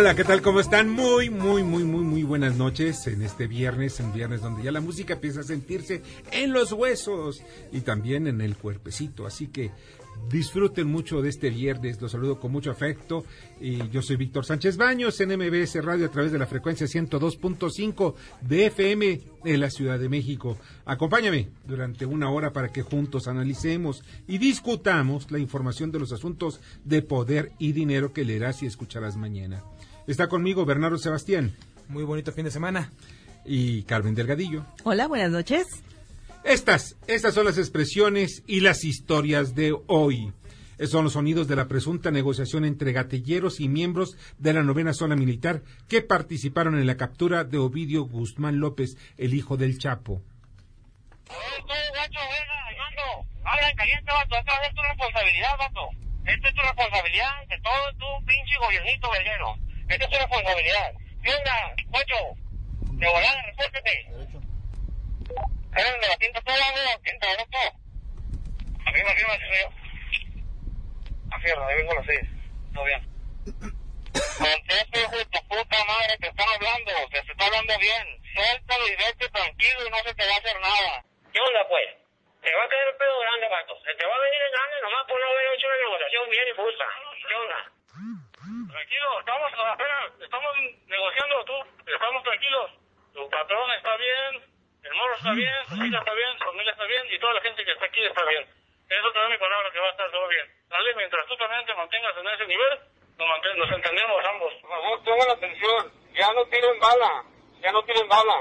Hola, ¿qué tal? ¿Cómo están? Muy, muy, muy, muy, muy buenas noches en este viernes, en viernes donde ya la música empieza a sentirse en los huesos y también en el cuerpecito. Así que disfruten mucho de este viernes, los saludo con mucho afecto y yo soy Víctor Sánchez Baños en MBS Radio a través de la frecuencia 102.5 de FM en la Ciudad de México. Acompáñame durante una hora para que juntos analicemos y discutamos la información de los asuntos de poder y dinero que leerás y escucharás mañana. Está conmigo Bernardo Sebastián. Muy bonito fin de semana. Y Carmen Delgadillo. Hola, buenas noches. Estas, estas son las expresiones y las historias de hoy. Son los sonidos de la presunta negociación entre gatilleros y miembros de la novena zona militar que participaron en la captura de Ovidio Guzmán López, el hijo del Chapo. Habla caliente, vato. Esta es tu responsabilidad, vato. Esta es tu responsabilidad de todo tu pinche gobiernito verguero. Esta es tu responsabilidad. ¿Qué onda, Pocho? De volada, respétate. ¿Eres de la tinta todo, amigo? ¿Tinta de todo? Afirma, afirma, soy yo. Afirma, ahí vengo a las seis. Todo bien. Contesta, hijo de tu puta madre, te están hablando. Te está hablando bien. Suéltalo y vete tranquilo y no se te va a hacer nada. ¿Qué onda, pues? Te va a caer el pedo grande, vato. Se te va a venir en grande nomás por no haber hecho la negociación bien y justa. ¿Qué onda? Tranquilo, estamos apenas, estamos negociando tú, estamos tranquilos. Tu patrón está bien, el morro está bien, su hija está bien, su familia está bien y toda la gente que está aquí está bien. Eso te doy mi palabra que va a estar todo bien. Dale, mientras tú también te mantengas en ese nivel, nos, nos entendemos ambos. Por favor, pongan atención, ya no tienen bala, ya no tienen bala.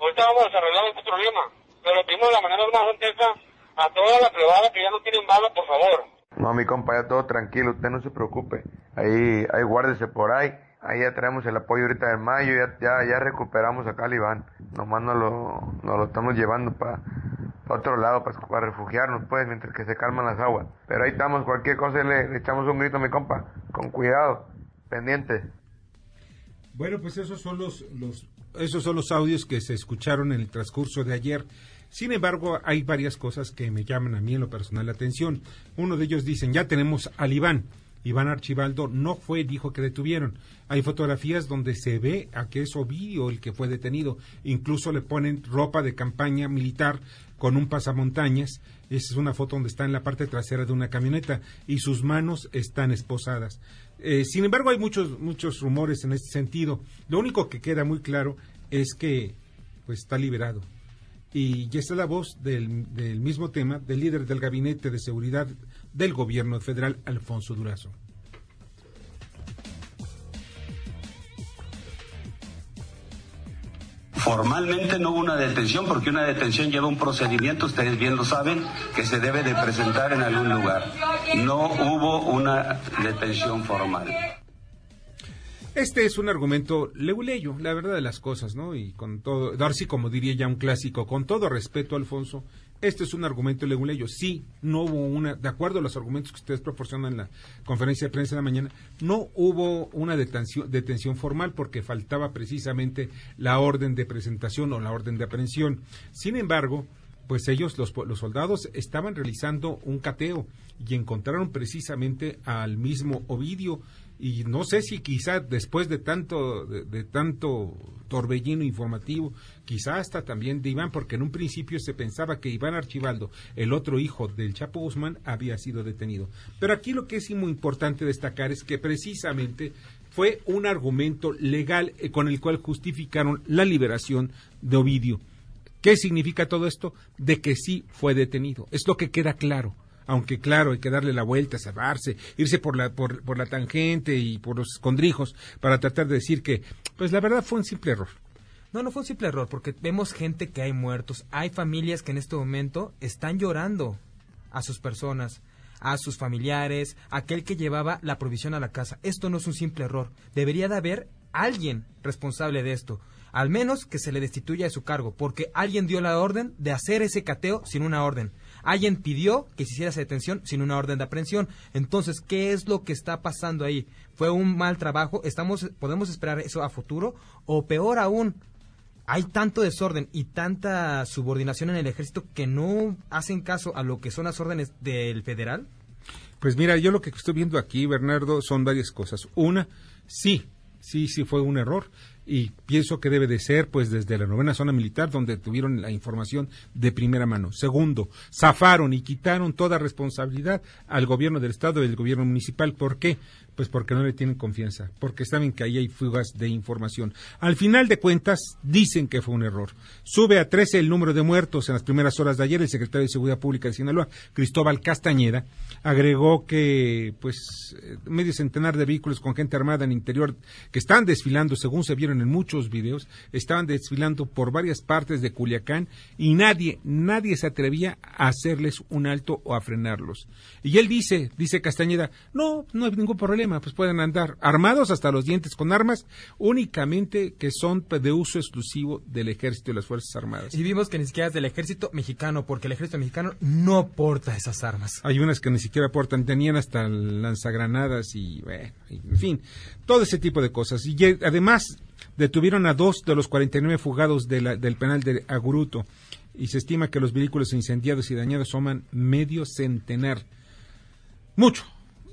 Ahorita vamos a arreglar este problema, pero pedimos de la manera más honesta a toda la privada que ya no tienen bala, por favor. No, mi compa, ya todo tranquilo, usted no se preocupe. Ahí, ahí guárdese por ahí. Ahí ya traemos el apoyo ahorita de mayo, ya, ya, ya recuperamos acá al Iván. Nomás nos lo, nos lo estamos llevando para otro lado, para, refugiarnos, pues, mientras que se calman las aguas. Pero ahí estamos, cualquier cosa le, echamos un grito a mi compa, con cuidado, pendiente. Bueno, pues esos son los, los, esos son los audios que se escucharon en el transcurso de ayer. Sin embargo, hay varias cosas que me llaman a mí en lo personal la atención. Uno de ellos dicen, ya tenemos al Iván. Iván Archibaldo no fue, dijo que detuvieron. Hay fotografías donde se ve a que es Ovidio el que fue detenido. Incluso le ponen ropa de campaña militar con un pasamontañas. Esa es una foto donde está en la parte trasera de una camioneta y sus manos están esposadas. Eh, sin embargo, hay muchos, muchos rumores en este sentido. Lo único que queda muy claro es que pues, está liberado y ya está la voz del, mismo tema del líder del Gabinete de Seguridad del Gobierno Federal, Alfonso Durazo. Formalmente no hubo una detención porque una detención lleva un procedimiento, ustedes bien lo saben, que se debe de presentar en algún lugar. No hubo una detención formal. Este es un argumento leguleyo, la verdad de las cosas, ¿no? Y con todo, Darcy, como diría ya un clásico, con todo respeto, Alfonso, este es un argumento leguleyo. Sí, no hubo una, de acuerdo a los argumentos que ustedes proporcionan en la conferencia de prensa de la mañana, no hubo una detención, detención formal porque faltaba precisamente la orden de presentación o la orden de aprehensión. Sin embargo, pues ellos, los, los, soldados, estaban realizando un cateo y encontraron precisamente al mismo Ovidio y no sé si quizá después de tanto de, tanto torbellino informativo quizá hasta también de Iván porque en un principio se pensaba que Iván Archibaldo el otro hijo del Chapo Guzmán había sido detenido pero aquí lo que es muy importante destacar es que precisamente fue un argumento legal eh, con el cual justificaron la liberación de Ovidio ¿Qué significa todo esto? De que sí fue detenido. Es lo que queda claro aunque claro, hay que darle la vuelta, cerrarse, irse por la, por, por la tangente y por los escondrijos para tratar de decir que, pues la verdad fue un simple error. No, no fue un simple error, porque vemos gente que hay muertos, hay familias que en este momento están llorando a sus personas, a sus familiares, aquel que llevaba la provisión a la casa. Esto no es un simple error. Debería de haber alguien responsable de esto. Al menos que se le destituya de su cargo, porque alguien dio la orden de hacer ese cateo sin una orden. Alguien pidió que se hiciera esa detención sin una orden de aprehensión. Entonces, ¿qué es lo que está pasando ahí? ¿Fue un mal trabajo? ¿Estamos, ¿Podemos esperar eso a futuro? O peor aún, hay tanto desorden y tanta subordinación en el ejército que no hacen caso a lo que son las órdenes del federal? Pues mira, yo lo que estoy viendo aquí, Bernardo, son varias cosas. Una, sí, sí, sí fue un error y pienso que debe de ser pues desde la novena zona militar donde tuvieron la información de primera mano. Segundo, zafaron y quitaron toda responsabilidad al gobierno del estado y al gobierno municipal. ¿Por qué? Pues porque no le tienen confianza, porque saben que ahí hay fugas de información. Al final de cuentas, dicen que fue un error. Sube a 13 el número de muertos en las primeras horas de ayer. El secretario de Seguridad Pública de Sinaloa, Cristóbal Castañeda, agregó que, pues, eh, medio centenar de vehículos con gente armada en el interior que están desfilando, según se vieron en muchos videos, estaban desfilando por varias partes de Culiacán y nadie, nadie se atrevía a hacerles un alto o a frenarlos. Y él dice, dice Castañeda, no, no hay ningún problema pues pueden andar armados hasta los dientes con armas únicamente que son de uso exclusivo del ejército y las Fuerzas Armadas. Y vimos que ni siquiera es del ejército mexicano, porque el ejército mexicano no porta esas armas. Hay unas que ni siquiera portan, tenían hasta lanzagranadas y, bueno, en fin, todo ese tipo de cosas. Y además detuvieron a dos de los 49 fugados del penal de Aguruto y se estima que los vehículos incendiados y dañados suman medio centenar. Mucho,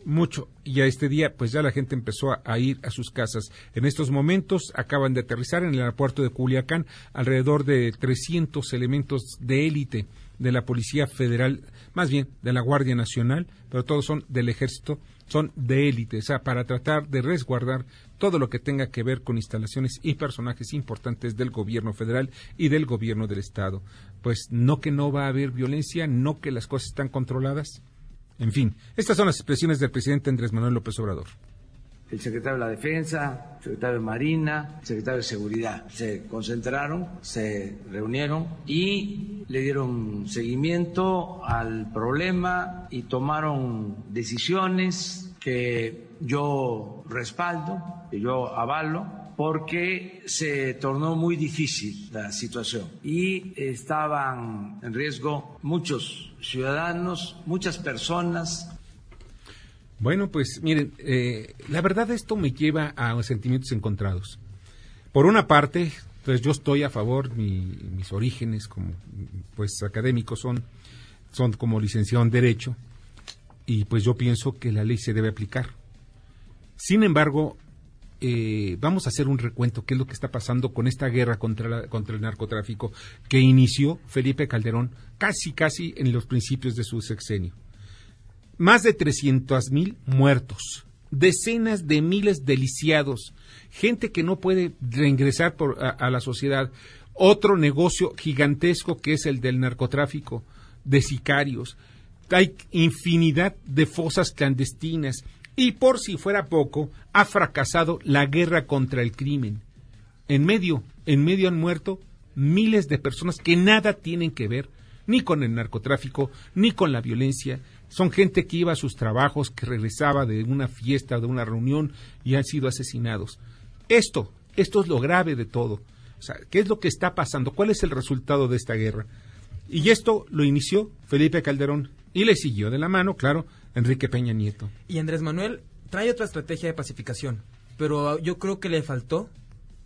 mucho y a este día pues ya la gente empezó a, ir a sus casas. En estos momentos acaban de aterrizar en el aeropuerto de Culiacán alrededor de 300 elementos de élite de la Policía Federal, más bien de la Guardia Nacional, pero todos son del Ejército, son de élite, o sea, para tratar de resguardar todo lo que tenga que ver con instalaciones y personajes importantes del gobierno federal y del gobierno del Estado. Pues no que no va a haber violencia, no que las cosas están controladas. En fin, estas son las expresiones del presidente Andrés Manuel López Obrador. El secretario de la Defensa, el secretario de Marina, el secretario de Seguridad se concentraron, se reunieron y le dieron seguimiento al problema y tomaron decisiones que yo respaldo, que yo avalo porque se tornó muy difícil la situación y estaban en riesgo muchos ciudadanos, muchas personas. Bueno, pues miren, eh, la verdad esto me lleva a sentimientos encontrados. Por una parte, pues yo estoy a favor, mis orígenes como pues académicos son, son como licenciado en Derecho y pues yo pienso que la ley se debe aplicar. Sin embargo, eh, vamos a hacer un recuento, qué es lo que está pasando con esta guerra contra, contra el narcotráfico que inició Felipe Calderón casi, casi en los principios de su sexenio. Más de 300 mil muertos, decenas de miles de lisiados, gente que no puede reingresar a la sociedad, otro negocio gigantesco que es el del narcotráfico, de sicarios. Hay infinidad de fosas clandestinas, y por si fuera poco, ha fracasado la guerra contra el crimen. En medio, en medio han muerto miles de personas que nada tienen que ver ni con el narcotráfico, ni con la violencia. Son gente que iba a sus trabajos, que regresaba de una fiesta, de una reunión y han sido asesinados. Esto, esto es lo grave de todo. O sea, ¿qué es lo que está pasando? ¿Cuál es el resultado de esta guerra? Y esto lo inició Felipe Calderón y le siguió de la mano, claro, Enrique Peña Nieto. Y Andrés Manuel trae otra estrategia de pacificación, pero yo creo que le faltó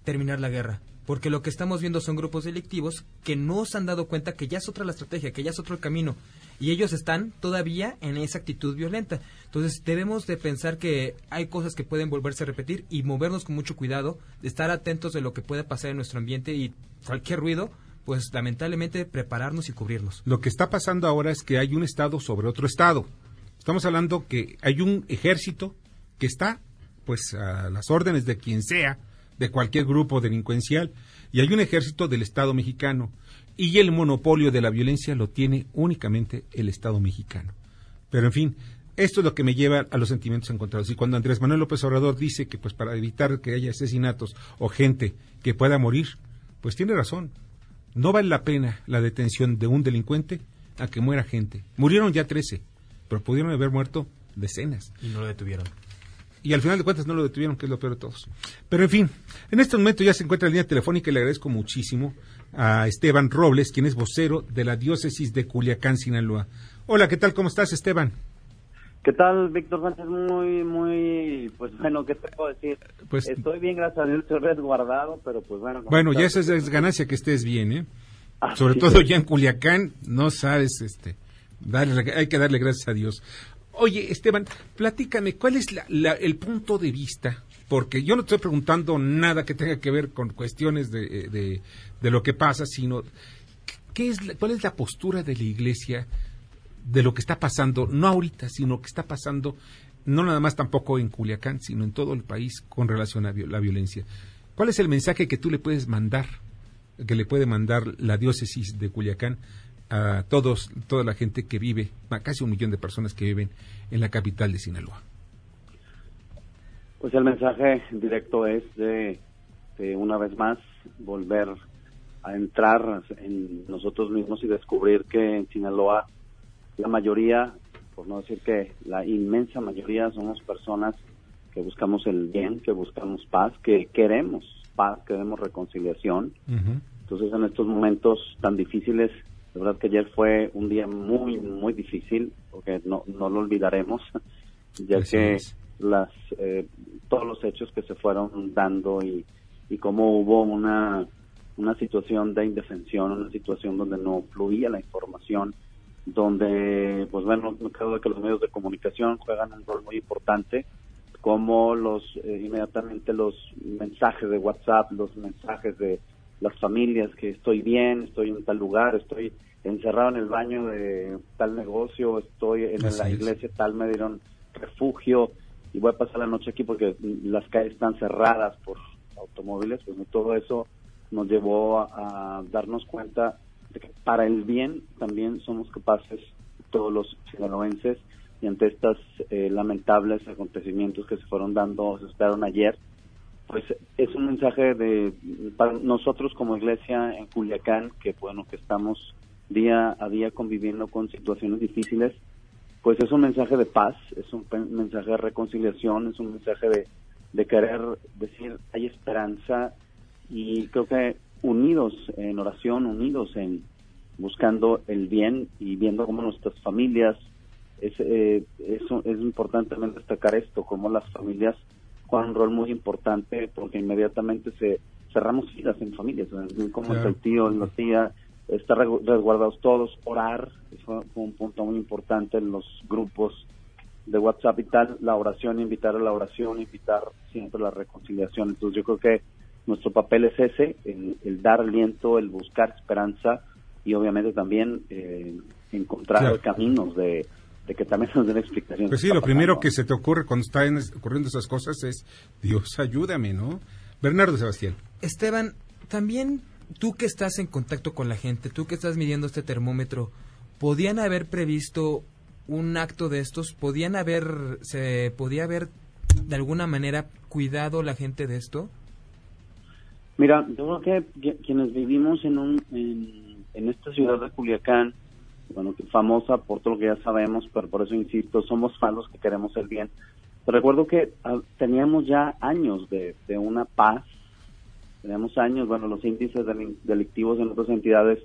terminar la guerra. Porque lo que estamos viendo son grupos delictivos que no se han dado cuenta que ya es otra la estrategia, que ya es otro el camino. Y ellos están todavía en esa actitud violenta. Entonces debemos de pensar que hay cosas que pueden volverse a repetir y movernos con mucho cuidado, de estar atentos de lo que puede pasar en nuestro ambiente y cualquier ruido, pues lamentablemente prepararnos y cubrirnos. Lo que está pasando ahora es que hay un Estado sobre otro Estado. Estamos hablando que hay un ejército que está pues a las órdenes de quien sea, de cualquier grupo delincuencial, y hay un ejército del Estado mexicano, y el monopolio de la violencia lo tiene únicamente el Estado mexicano. Pero en fin, esto es lo que me lleva a los sentimientos encontrados. Y cuando Andrés Manuel López Obrador dice que pues para evitar que haya asesinatos o gente que pueda morir, pues tiene razón. No vale la pena la detención de un delincuente a que muera gente. Murieron ya 13, pero pudieron haber muerto decenas. Y no lo detuvieron. Y al final de cuentas no lo detuvieron, que es lo peor de todos. Pero en fin, en este momento ya se encuentra en línea telefónica y le agradezco muchísimo a Esteban Robles, quien es vocero de la diócesis de Culiacán, Sinaloa. Hola, ¿qué tal? ¿Cómo estás, Esteban? ¿Qué tal, Víctor Sánchez? Muy, muy, pues bueno, ¿qué te puedo decir? Pues- estoy bien, gracias a Dios, estoy resguardado, pero pues bueno. como Bueno, ya esa es ganancia que estés bien, ¿eh? Ah, Sobre sí, todo pues. ya en Culiacán, no sabes, este, hay que darle gracias a Dios. Oye, Esteban, platícame, ¿cuál es la- el punto de vista? Porque yo no estoy preguntando nada que tenga que ver con cuestiones de, eh, de- lo que pasa, sino ¿qué es ¿cuál es la postura de la Iglesia de lo que está pasando, no ahorita, sino que está pasando, no nada más tampoco en Culiacán, sino en todo el país con relación a la violencia? ¿Cuál es el mensaje que tú le puedes mandar, que le puede mandar la diócesis de Culiacán a todos, toda la gente que vive, a casi un millón de personas que viven en la capital de Sinaloa? Pues el mensaje directo es de, de una vez más volver a entrar en nosotros mismos y descubrir que en Sinaloa la mayoría, por no decir que la inmensa mayoría, somos personas que buscamos el bien, que buscamos paz, que queremos paz, queremos reconciliación. Entonces, en estos momentos tan difíciles, de verdad que ayer fue un día muy, muy difícil, porque no, no lo olvidaremos, ya Así que es. las eh, todos los hechos que se fueron dando y, y cómo hubo una, una situación de indefensión, una situación donde no fluía la información, donde, pues bueno, no creo que los medios de comunicación juegan un rol muy importante, como los eh, inmediatamente los mensajes de WhatsApp, los mensajes de las familias que estoy bien, estoy en tal lugar, estoy encerrado en el baño de tal negocio, estoy en Así la es. iglesia tal, me dieron refugio y voy a pasar la noche aquí porque las calles están cerradas por automóviles, pues todo eso nos llevó a, a darnos cuenta de que para el bien también somos capaces todos los sinaloenses y ante estos lamentables acontecimientos que se fueron dando, se esperaron ayer, pues es un mensaje de para nosotros como iglesia en Culiacán que bueno que estamos día a día conviviendo con situaciones difíciles pues es un mensaje de paz es un mensaje de reconciliación es un mensaje de, de querer decir hay esperanza y creo que unidos en oración unidos en buscando el bien y viendo cómo nuestras familias es, eh, eso es importante destacar esto, como las familias juegan un rol muy importante porque inmediatamente se cerramos filas en familias, como Claro. el tío, la tía, estar resguardados todos, orar, fue un punto muy importante en los grupos de WhatsApp y tal, la oración, invitar a la oración, invitar siempre a la reconciliación. Entonces yo creo que nuestro papel es ese, el, el dar aliento, el buscar esperanza y obviamente también eh, encontrar Claro. caminos de, de que también nos den explicación. Pues sí, lo primero que se te ocurre cuando están ocurriendo esas cosas es, Dios, ayúdame, ¿no? Bernardo Sebastián. Esteban, también tú que estás en contacto con la gente, tú que estás midiendo este termómetro, ¿podían haber previsto un acto de estos? ¿Podían haber, se podía haber de alguna manera cuidado la gente de esto? Mira, yo creo que qui- quienes vivimos en, un, en, en esta ciudad de Culiacán, bueno, famosa por todo lo que ya sabemos, pero por eso insisto, somos fans los que queremos el bien. Pero recuerdo que ah, teníamos ya años de, de una paz, teníamos años, bueno, los índices delictivos en otras entidades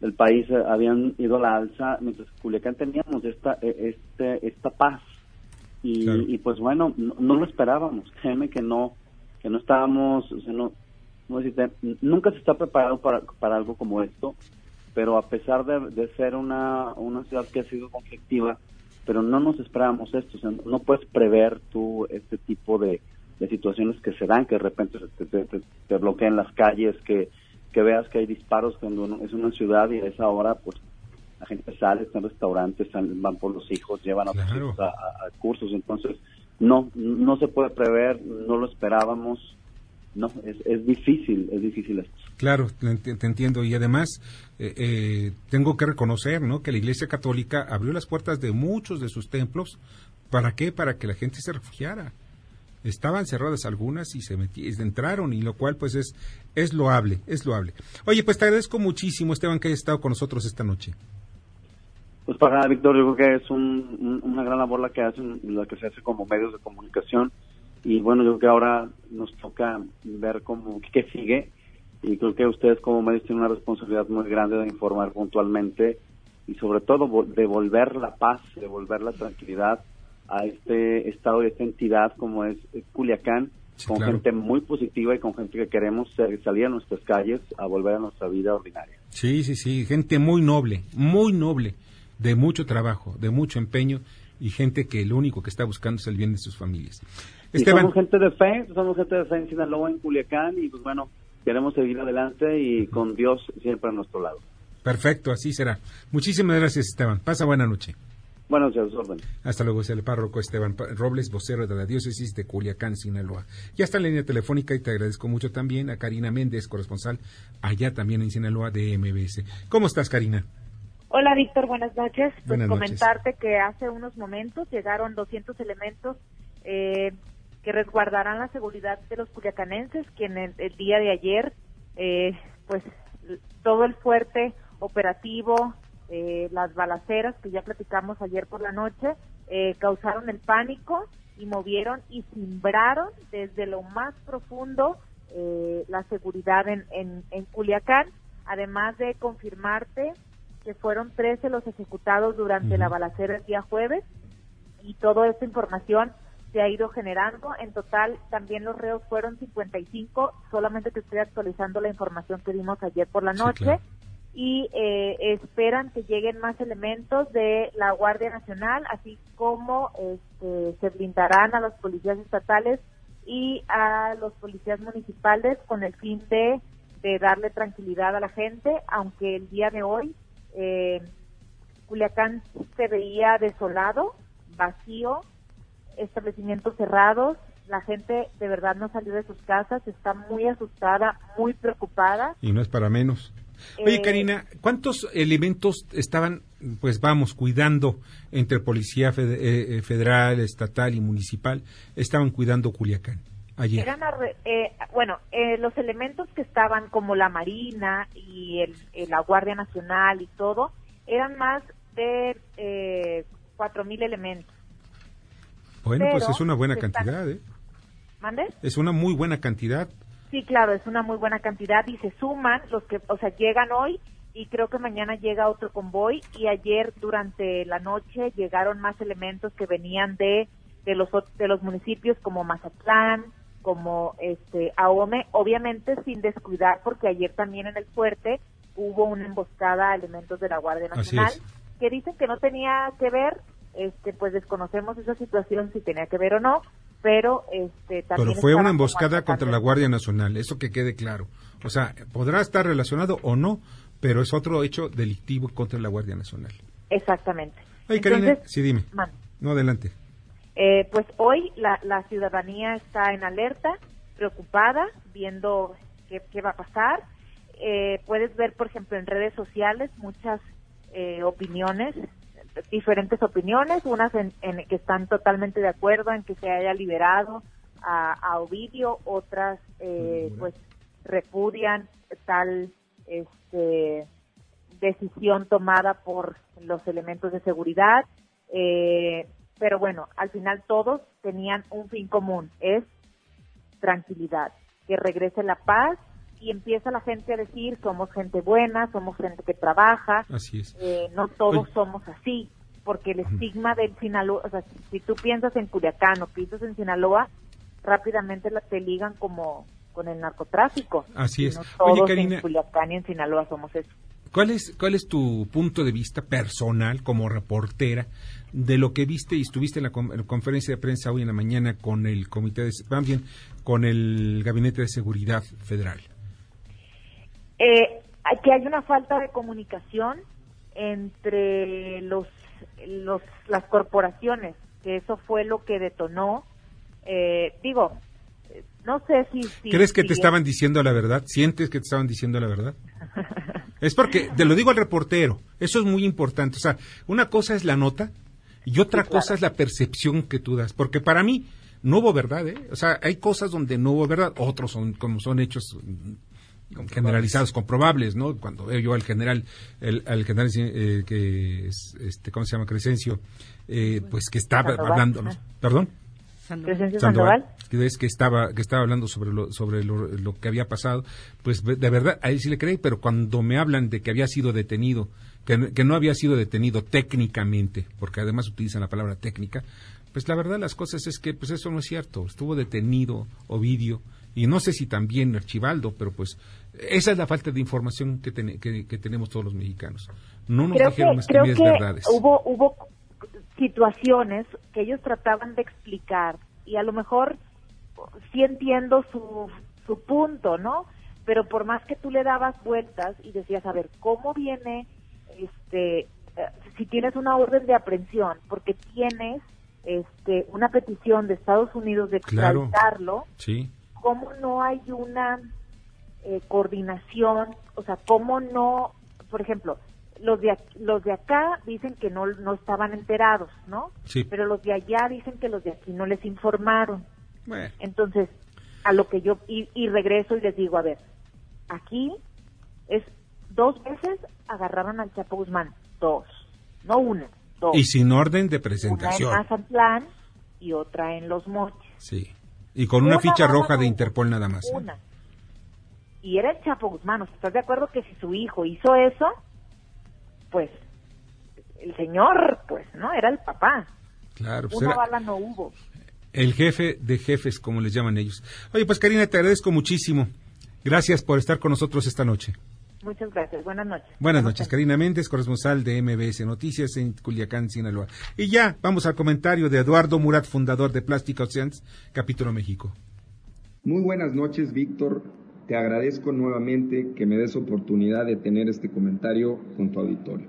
del país eh, habían ido a la alza, mientras que Culiacán teníamos esta, eh, este, esta paz. Y, Claro. y pues bueno, no, no lo esperábamos, créeme que no, que no estábamos, o sea, no, ¿cómo decirte? nunca se está preparado para, para algo como esto, pero a pesar de, de ser una, una ciudad que ha sido conflictiva, pero no nos esperábamos esto, o sea, no puedes prever tú este tipo de, de situaciones que se dan, que de repente te, te, te- te bloqueen las calles, que, que veas que hay disparos cuando uno- es una ciudad y a esa hora pues la gente sale, está en restaurantes, salen- van por los hijos, llevan a sus Claro. hijos a, a- a cursos, entonces no, no se puede prever, no lo esperábamos, no, es, es difícil, es difícil esto. Claro, te, ent- te entiendo. Y además, eh, eh, tengo que reconocer ¿no? que la Iglesia Católica abrió las puertas de muchos de sus templos. ¿Para qué? Para que la gente se refugiara. estaban cerradas algunas y se metieron, entraron y lo cual pues es es loable, es loable. Oye, pues te agradezco muchísimo Esteban que hayas estado con nosotros esta noche. Pues para Víctor, yo creo que es una gran labor la que hacen, la que se hace como medios de comunicación y bueno, yo creo que ahora nos toca ver cómo qué sigue y creo que ustedes como medios tienen una responsabilidad muy grande de informar puntualmente y sobre todo devolver la paz, devolver la tranquilidad a este estado y esta entidad como es Culiacán, con gente muy positiva y con gente que queremos salir a nuestras calles a volver a nuestra vida ordinaria. Sí, sí, sí, gente muy noble, muy noble, de mucho trabajo, de mucho empeño y gente que lo único que está buscando es el bien de sus familias. somos gente de fe, somos gente de fe en Sinaloa, en Culiacán y pues bueno, queremos seguir adelante y con Dios siempre a nuestro lado. Perfecto, así será. Muchísimas gracias, Esteban. Pasa buena noche. Buenas noches, orden. Hasta luego, es el párroco Esteban Robles, vocero de la diócesis de Culiacán, Sinaloa. Ya está en la línea telefónica y te agradezco mucho también a Karina Méndez, corresponsal allá también en Sinaloa de MBS. ¿Cómo estás, Karina? Hola, Víctor, buenas noches. Pues comentarte que hace unos momentos llegaron 200 elementos eh, que resguardarán la seguridad de los culiacanenses, que en el, día de ayer, eh, pues todo el fuerte operativo, eh, las balaceras que ya platicamos ayer por la noche, eh, causaron el pánico y movieron y simbraron desde lo más profundo eh, la seguridad en, en, Culiacán, además de confirmarte que fueron 13 los ejecutados durante la balacera el día jueves y toda esta información se ha ido generando. En total, también los reos fueron 55, solamente te estoy actualizando la información que dimos ayer por la noche. Y eh, esperan que lleguen más elementos de la Guardia Nacional, así como este, se blindarán a los policías estatales y a los policías municipales con el fin de, de darle tranquilidad a la gente, aunque el día de hoy eh, Culiacán se veía desolado, vacío, establecimientos cerrados, la gente de verdad no salió de sus casas, está muy asustada, muy preocupada. Y no es para menos. Oye, eh, Karina, ¿cuántos elementos estaban, pues vamos, cuidando entre Policía eh, eh, Federal, Estatal y Municipal, estaban cuidando Culiacán ayer? bueno, los elementos que estaban como la Marina y el, la Guardia Nacional y todo, eran más de cuatro mil elementos. Bueno, pues es una buena cantidad, ¿eh? ¿Mande? Es una muy buena cantidad. Sí, claro, es una muy buena cantidad y se suman los que, o sea, llegan hoy y creo que mañana llega otro convoy y ayer durante la noche llegaron más elementos que venían de de los de los municipios como Mazatlán, como este Ahome, obviamente sin descuidar porque ayer también en el fuerte hubo una emboscada a elementos de la Guardia Nacional que dicen que no tenía que ver este pues desconocemos esa situación si tenía que ver o no pero este también pero fue una emboscada contra la Guardia Nacional eso que quede claro. O sea podrá estar relacionado o no pero es otro hecho delictivo contra la Guardia Nacional. Exactamente. Ay, Karina, sí dime. no adelante. Eh, pues hoy la, la ciudadanía está en alerta preocupada viendo qué, qué va a pasar. Eh, puedes ver por ejemplo en redes sociales muchas eh, opiniones diferentes opiniones, unas en, que están totalmente de acuerdo en que se haya liberado a, Ovidio, otras eh, pues repudian tal este, decisión tomada por los elementos de seguridad, eh, pero bueno, al final todos tenían un fin común, es tranquilidad, que regrese la paz y empieza la gente a decir somos gente buena, somos gente que trabaja, así es. Eh, no todos somos así, porque el estigma del Sinaloa, o sea, si tú piensas en Culiacán o piensas en Sinaloa, rápidamente la, te ligan como con el narcotráfico. Así es. No todos en Culiacán y en Sinaloa somos eso. ¿Cuál es, ¿Cuál es tu punto de vista personal como reportera de lo que viste y estuviste en la, conferencia de prensa hoy en la mañana con el comité de, bien, con el gabinete de seguridad federal? Eh, que hay una falta de comunicación entre los, los las corporaciones, que eso fue lo que detonó. Eh, digo, no sé si... ¿Crees que te estaban diciendo la verdad? ¿Sientes que te estaban diciendo la verdad? es porque, te lo digo al reportero, eso es muy importante. O sea, una cosa es la nota y otra cosa es la percepción que tú das. Porque para mí, no hubo verdad, ¿eh? O sea, hay cosas donde no hubo verdad, otros son como son hechos generalizados, comprobables, ¿no? Cuando veo yo al general, el, al general eh, que es, este, ¿cómo se llama? Crescencio, eh, pues que estaba hablando, ¿perdón? Sandoval. Que es que estaba que estaba hablando sobre lo sobre lo, que había pasado, pues de verdad ahí sí le creí, pero cuando me hablan de que había sido detenido, que, que no había sido detenido técnicamente, porque además utilizan la palabra técnica, pues la verdad las cosas es que pues eso no es cierto, estuvo detenido Ovidio y no sé si también Archibaldo, pero pues esa es la falta de información que, que, tenemos todos los mexicanos. No nos dijeron creo que verdades. Hubo, hubo situaciones que ellos trataban de explicar y a lo mejor sí entiendo su, su punto, ¿no? Pero por más que tú le dabas vueltas y decías, a ver, ¿cómo viene, este, eh, si tienes una orden de aprehensión, porque tienes este, una petición de Estados Unidos de extraditarlo, sí. ¿cómo no hay una eh, coordinación? O sea, ¿cómo no, por ejemplo, los de los de acá dicen que no no estaban enterados, ¿no? Sí. Pero los de allá dicen que los de aquí no les informaron. Entonces, a lo que yo y, y, regreso y les digo, a ver, aquí es dos veces agarraron al Chapo Guzmán, dos, no una, dos. Y sin orden de presentación. Una en Mazatlán y otra en Los Moches. Sí. Y con una, ficha roja de Interpol nada más. ¿eh? Y era el Chapo Guzmán, ¿estás de acuerdo que si su hijo hizo eso, pues el señor, pues, ¿no? Era el papá. Claro, pues Una bala no hubo. El jefe de jefes, como les llaman ellos. Oye, pues Karina, te agradezco muchísimo. Gracias por estar con nosotros esta noche. Muchas gracias. Buenas noches. Buenas noches. Karina Méndez, corresponsal de MBS Noticias en Culiacán, Sinaloa. Y ya, vamos al comentario de Eduardo Murat, fundador de Plastic Oceans, Capítulo México. Muy buenas noches, Víctor. Te agradezco nuevamente que me des oportunidad de tener este comentario con tu auditorio.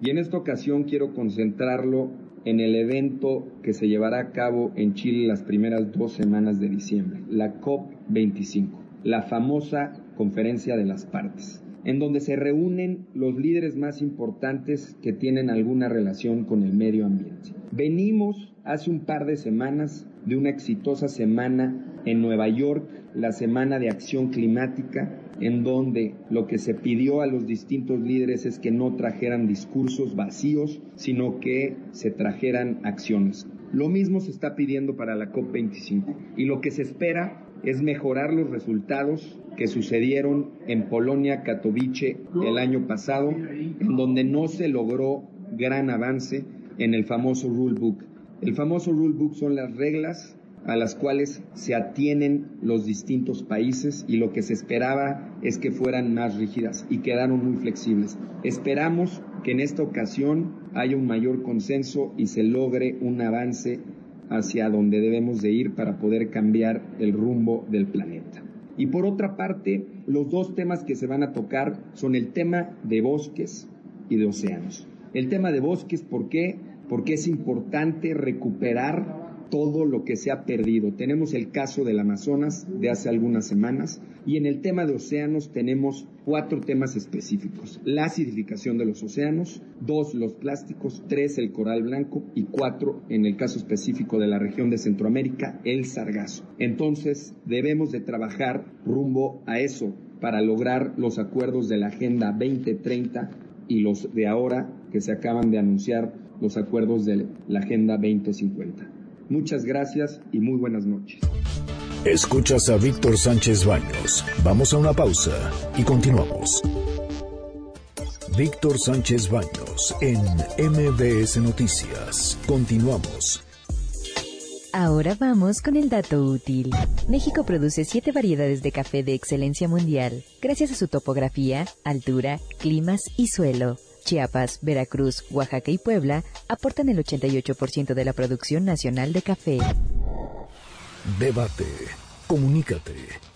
Y en esta ocasión quiero concentrarlo en el evento que se llevará a cabo en Chile las primeras dos semanas de diciembre, la COP25, la famosa conferencia de las partes, en donde se reúnen los líderes más importantes que tienen alguna relación con el medio ambiente. Venimos hace un par de semanas de una exitosa semana en Nueva York la Semana de Acción Climática, en donde lo que se pidió a los distintos líderes es que no trajeran discursos vacíos, sino que se trajeran acciones. Lo mismo se está pidiendo para la COP25 y lo que se espera es mejorar los resultados que sucedieron en Polonia, Katowice el año pasado, en donde no se logró gran avance en el famoso rulebook. El famoso rulebook son las reglas a las cuales se atienen los distintos países y lo que se esperaba es que fueran más rígidas y quedaron muy flexibles. Esperamos que en esta ocasión haya un mayor consenso y se logre un avance hacia donde debemos de ir para poder cambiar el rumbo del planeta. Y por otra parte, los dos temas que se van a tocar son el tema de bosques y de océanos. El tema de bosques, ¿por qué? Porque es importante recuperar todo lo que se ha perdido. Tenemos el caso del Amazonas de hace algunas semanas y en el tema de océanos tenemos cuatro temas específicos. La acidificación de los océanos, dos, los plásticos, tres, el coral blanco y cuatro, en el caso específico de la región de Centroamérica, el sargazo. Entonces, debemos de trabajar rumbo a eso para lograr los acuerdos de la Agenda 2030 y los de ahora que se acaban de anunciar, los acuerdos de la Agenda 2050. Muchas gracias y muy buenas noches. Escuchas a Víctor Sánchez Baños. Vamos a una pausa y continuamos. Víctor Sánchez Baños en MBS Noticias. Continuamos. Ahora vamos con el dato útil. México produce siete variedades de café de excelencia mundial, gracias a su topografía, altura, climas y suelo Chiapas, Veracruz, Oaxaca y Puebla aportan el 88% de la producción nacional de café. Debate. Comunícate.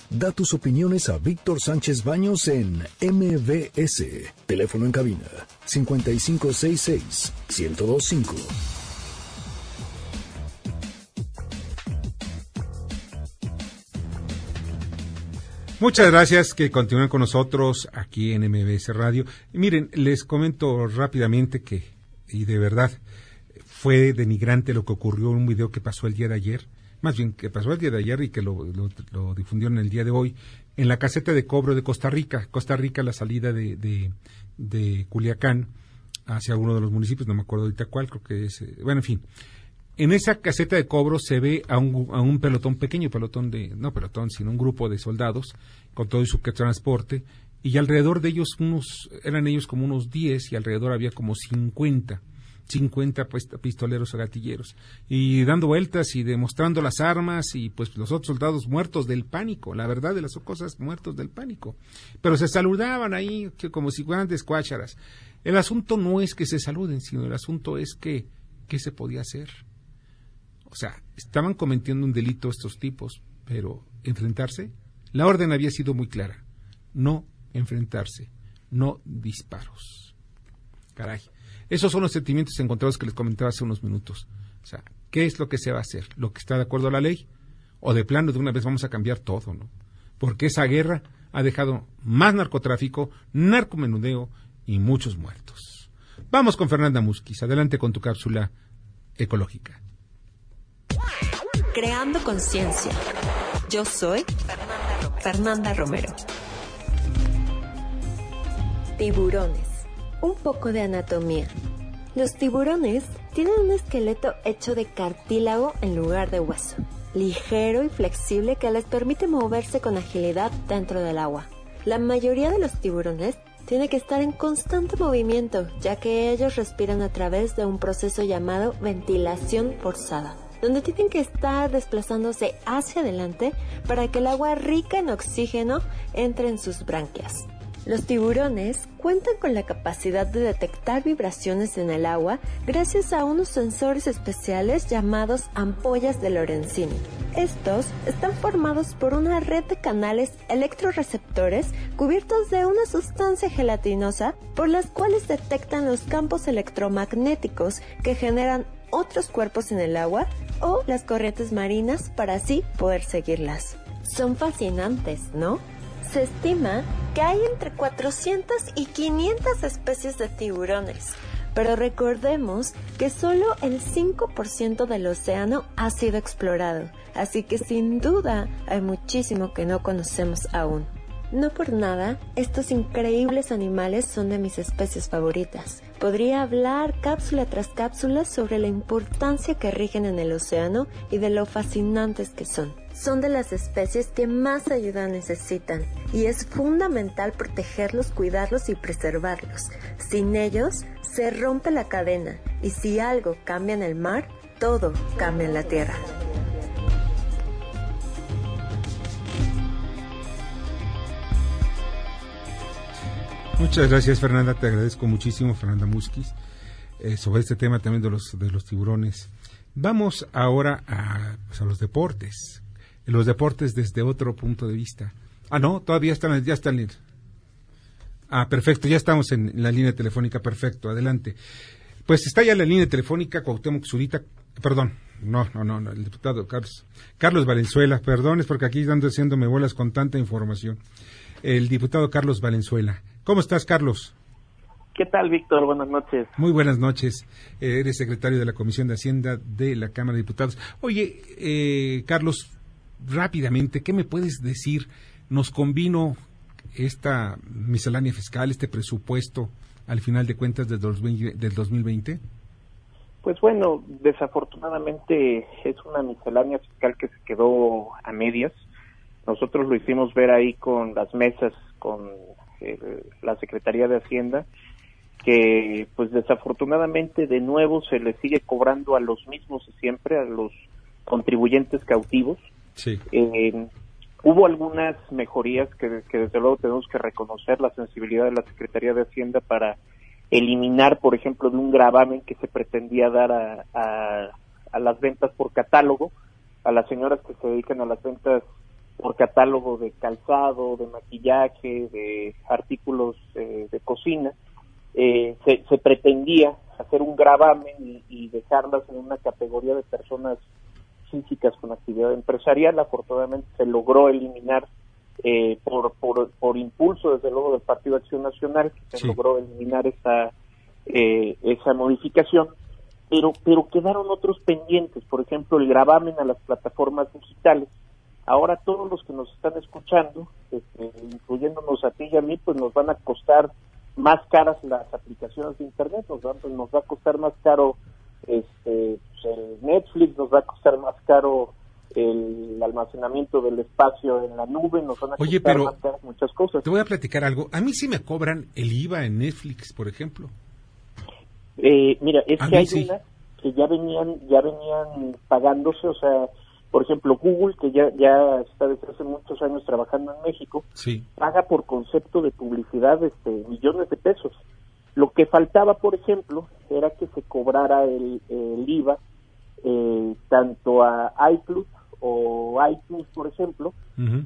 Da tus opiniones a Víctor Sánchez Baños en MBS. Teléfono en cabina 5566 1025. Muchas gracias que continúen con nosotros aquí en MBS Radio. miren, les comento rápidamente que, y de verdad, fue denigrante lo que ocurrió en un video que pasó el día de ayer más bien que pasó el día de ayer y que lo, difundieron el día de hoy, en la caseta de cobro de Costa Rica. Costa Rica, la salida de, de, Culiacán hacia alguno de los municipios, no me acuerdo ahorita cuál, creo que es, eh, bueno, en fin. En esa caseta de cobro se ve a un, a un pelotón pequeño, pelotón de, no pelotón, sino un grupo de soldados con todo su transporte y alrededor de ellos unos, eran ellos como unos 10 y alrededor había como 50. 50 pues, pistoleros o gatilleros y dando vueltas y demostrando las armas y pues los otros soldados muertos del pánico, la verdad de las cosas muertos del pánico. Pero se saludaban ahí como si fueran descuácharas. El asunto no es que se saluden, sino el asunto es que qué se podía hacer. O sea, estaban cometiendo un delito estos tipos, pero enfrentarse, la orden había sido muy clara. No enfrentarse, no disparos. Caray. Esos son los sentimientos encontrados que les comentaba hace unos minutos. O sea, ¿qué es lo que se va a hacer? ¿Lo que está de acuerdo a la ley? ¿O de plano de una vez vamos a cambiar todo, no? Porque esa guerra ha dejado más narcotráfico, narcomenudeo y muchos muertos. Vamos con Fernanda Musquiz. Adelante con tu cápsula ecológica. Creando conciencia. Yo soy Fernanda Romero. Tiburones. Un poco de anatomía. Los tiburones tienen un esqueleto hecho de cartílago en lugar de hueso, ligero y flexible que les permite moverse con agilidad dentro del agua. La mayoría de los tiburones tiene que estar en constante movimiento, ya que ellos respiran a través de un proceso llamado ventilación forzada, donde tienen que estar desplazándose hacia adelante para que el agua rica en oxígeno entre en sus branquias. Los tiburones cuentan con la capacidad de detectar vibraciones en el agua gracias a unos sensores especiales llamados ampollas de Lorenzini. Estos están formados por una red de canales electroreceptores cubiertos de una sustancia gelatinosa por las cuales detectan los campos electromagnéticos que generan otros cuerpos en el agua o las corrientes marinas para así poder seguirlas. Son fascinantes, ¿no? Se estima que hay entre 400 y 500 especies de tiburones, pero recordemos que solo el 5% del océano ha sido explorado, así que sin duda hay muchísimo que no conocemos aún. No por nada, estos increíbles animales son de mis especies favoritas. Podría hablar cápsula tras cápsula sobre la importancia que rigen en el océano y de lo fascinantes que son. Son de las especies que más ayuda necesitan y es fundamental protegerlos, cuidarlos y preservarlos. Sin ellos, se rompe la cadena y si algo cambia en el mar, todo cambia en la tierra. Muchas gracias Fernanda, te agradezco muchísimo Fernanda Musquiz eh, sobre este tema también de los, de los tiburones. Vamos ahora a, pues, a los deportes, los deportes desde otro punto de vista. Ah, no, todavía están, ya están. Ah, perfecto, ya estamos en la línea telefónica, perfecto, adelante. Pues está ya la línea telefónica Cuauhtémoc Zurita, perdón, no, no, no, el diputado Carlos, Carlos Valenzuela, perdón, es porque aquí ando haciéndome bolas con tanta información. El diputado Carlos Valenzuela. ¿Cómo estás, Carlos? ¿Qué tal, Víctor? Buenas noches. Muy buenas noches. Eh, eres secretario de la Comisión de Hacienda de la Cámara de Diputados. Oye, eh, Carlos, rápidamente, ¿qué me puedes decir? ¿Nos convino esta miscelánea fiscal, este presupuesto, al final de cuentas del 2020? Pues bueno, desafortunadamente es una miscelánea fiscal que se quedó a medias. Nosotros lo hicimos ver ahí con las mesas, con la Secretaría de Hacienda, que pues desafortunadamente de nuevo se le sigue cobrando a los mismos siempre, a los contribuyentes cautivos. Sí. Eh, hubo algunas mejorías que, que, desde luego tenemos que reconocer la sensibilidad de la Secretaría de Hacienda para eliminar, por ejemplo, de un gravamen que se pretendía dar a, a, a las ventas por catálogo, a las señoras que se dedican a las ventas por catálogo de calzado, de maquillaje, de artículos eh, de cocina, eh, se, pretendía hacer un gravamen y, dejarlas en una categoría de personas físicas con actividad empresarial. Afortunadamente se logró eliminar eh, por, por, por, impulso, desde luego, del Partido Acción Nacional, se logró eliminar esa, esa modificación. pero, pero quedaron otros pendientes, por ejemplo, el gravamen a las plataformas digitales. Ahora todos los que nos están escuchando, este, incluyéndonos a ti y a mí, pues nos van a costar más caras las aplicaciones de Internet, nos va, pues, nos va a costar más caro este, pues, el Netflix, nos va a costar más caro el almacenamiento del espacio en la nube, nos van a Oye, costar pero más caras muchas cosas. Te voy a platicar algo. A mí sí me cobran el IVA en Netflix, por ejemplo. Eh, mira, es A que hay sí. unas que ya venían, ya venían pagándose, o sea, por ejemplo, Google, que ya, ya está desde hace muchos años trabajando en México, Sí. paga por concepto de publicidad este, millones de pesos. Lo que faltaba, por ejemplo, era que se cobrara el, el IVA eh, tanto a iCloud o iTunes, por ejemplo.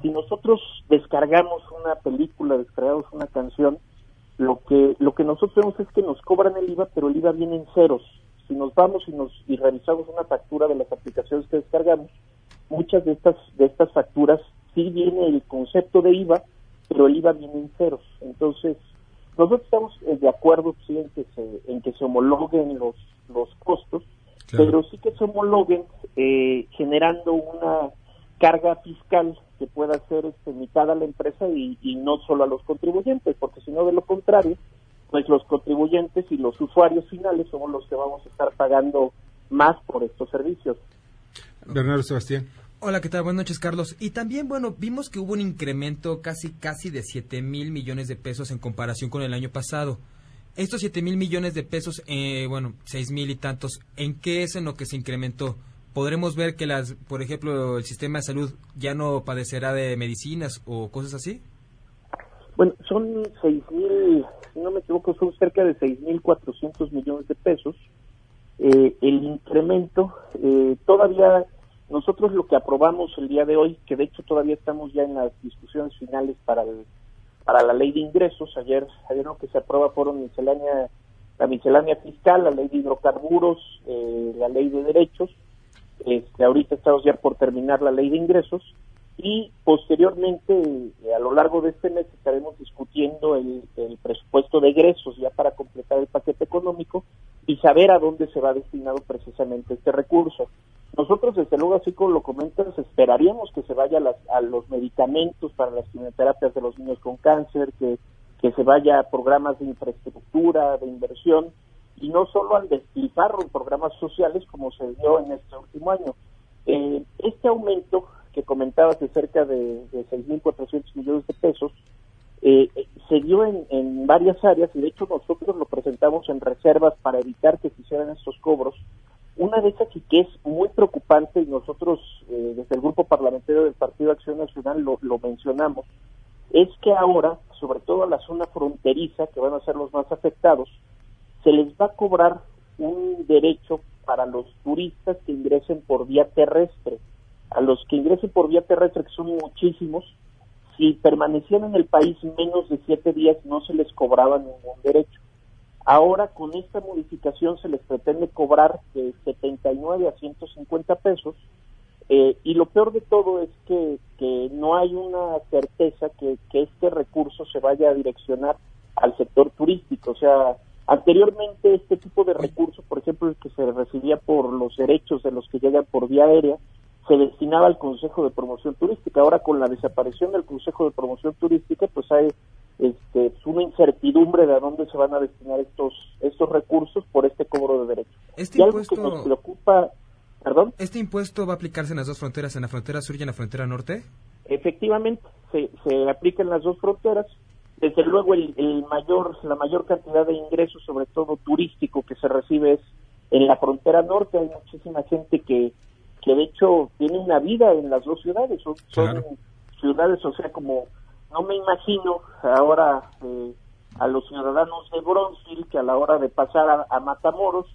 Si nosotros descargamos una película, descargamos una canción, lo que lo que nosotros vemos es que nos cobran el IVA, pero el IVA viene en ceros. Si nos vamos y nos y revisamos una factura de las aplicaciones que descargamos, muchas de estas de estas facturas sí viene el concepto de IVA, pero el IVA viene en ceros. Entonces, nosotros estamos eh, de acuerdo sí, en que se en que se homologuen los los costos, Claro. pero sí que se homologuen eh, generando una carga fiscal que pueda ser este, mitad a la empresa y, y no solo a los contribuyentes, porque si no, de lo contrario, pues los contribuyentes y los usuarios finales somos los que vamos a estar pagando más por estos servicios. Bernardo Sebastián. Hola, ¿qué tal? Buenas noches, Carlos. Y también, bueno, vimos que hubo un incremento casi, casi de 7 mil millones de pesos en comparación con el año pasado. Estos 7 mil millones de pesos, eh, bueno, 6 mil y tantos, ¿en qué es en lo que se incrementó? ¿Podremos ver que, las, por ejemplo, el sistema de salud ya no padecerá de medicinas o cosas así? Bueno, son seis mil, si no me equivoco, son cerca de 6.400 millones de pesos. Eh, el incremento, eh, todavía nosotros lo que aprobamos el día de hoy, que de hecho todavía estamos ya en las discusiones finales para para la ley de ingresos, ayer, ayer lo que se aprueba fueron miscelánea, la miscelánea fiscal, la ley de hidrocarburos, eh, la ley de derechos, este, ahorita estamos ya por terminar la ley de ingresos y posteriormente eh, a lo largo de este mes estaremos discutiendo el, el presupuesto de egresos ya para completar el paquete económico y saber a dónde se va destinado precisamente este recurso. Nosotros, desde luego, así como lo comentas, esperaríamos que se vaya a, las- a los medicamentos para las quimioterapias de los niños con cáncer, que, que se vaya a programas de infraestructura, de inversión, y no solo al despilfarro en programas sociales como se dio en este último año. Eh, este aumento que comentabas de cerca de, de 6.400 millones de pesos eh, eh, se dio en, en varias áreas y de hecho nosotros lo presentamos en reservas para evitar que se hicieran estos cobros. Una de esas y que es muy preocupante y nosotros eh, desde el grupo parlamentario del Partido Acción Nacional lo, lo mencionamos, es que ahora, sobre todo a la zona fronteriza, que van a ser los más afectados, se les va a cobrar un derecho para los turistas que ingresen por vía terrestre. A los que ingresen por vía terrestre, que son muchísimos, si permanecían en el país menos de siete días no se les cobraba ningún derecho. Ahora con esta modificación se les pretende cobrar de 79 a 150 pesos eh, y lo peor de todo es que, que no hay una certeza que, que este recurso se vaya a direccionar al sector turístico. O sea, anteriormente este tipo de recurso, por ejemplo, el que se recibía por los derechos de los que llegan por vía aérea, se destinaba al Consejo de Promoción Turística. Ahora con la desaparición del Consejo de Promoción Turística, pues hay este, pues, una incertidumbre de a dónde se van a destinar estos estos recursos por este cobro de derechos. Este y algo impuesto- que nos preocupa, perdón, ¿Este impuesto va a aplicarse en las dos fronteras, en la frontera sur y en la frontera norte? efectivamente se, se aplica en las dos fronteras. Desde luego el, el mayor la mayor cantidad de ingresos, sobre todo turístico, que se recibe es en la frontera norte. Hay muchísima gente que que de hecho tiene una vida en las dos ciudades. Son, son ciudades, o sea, como no me imagino ahora eh, a los ciudadanos de Bronzeville que a la hora de pasar a, a Matamoros,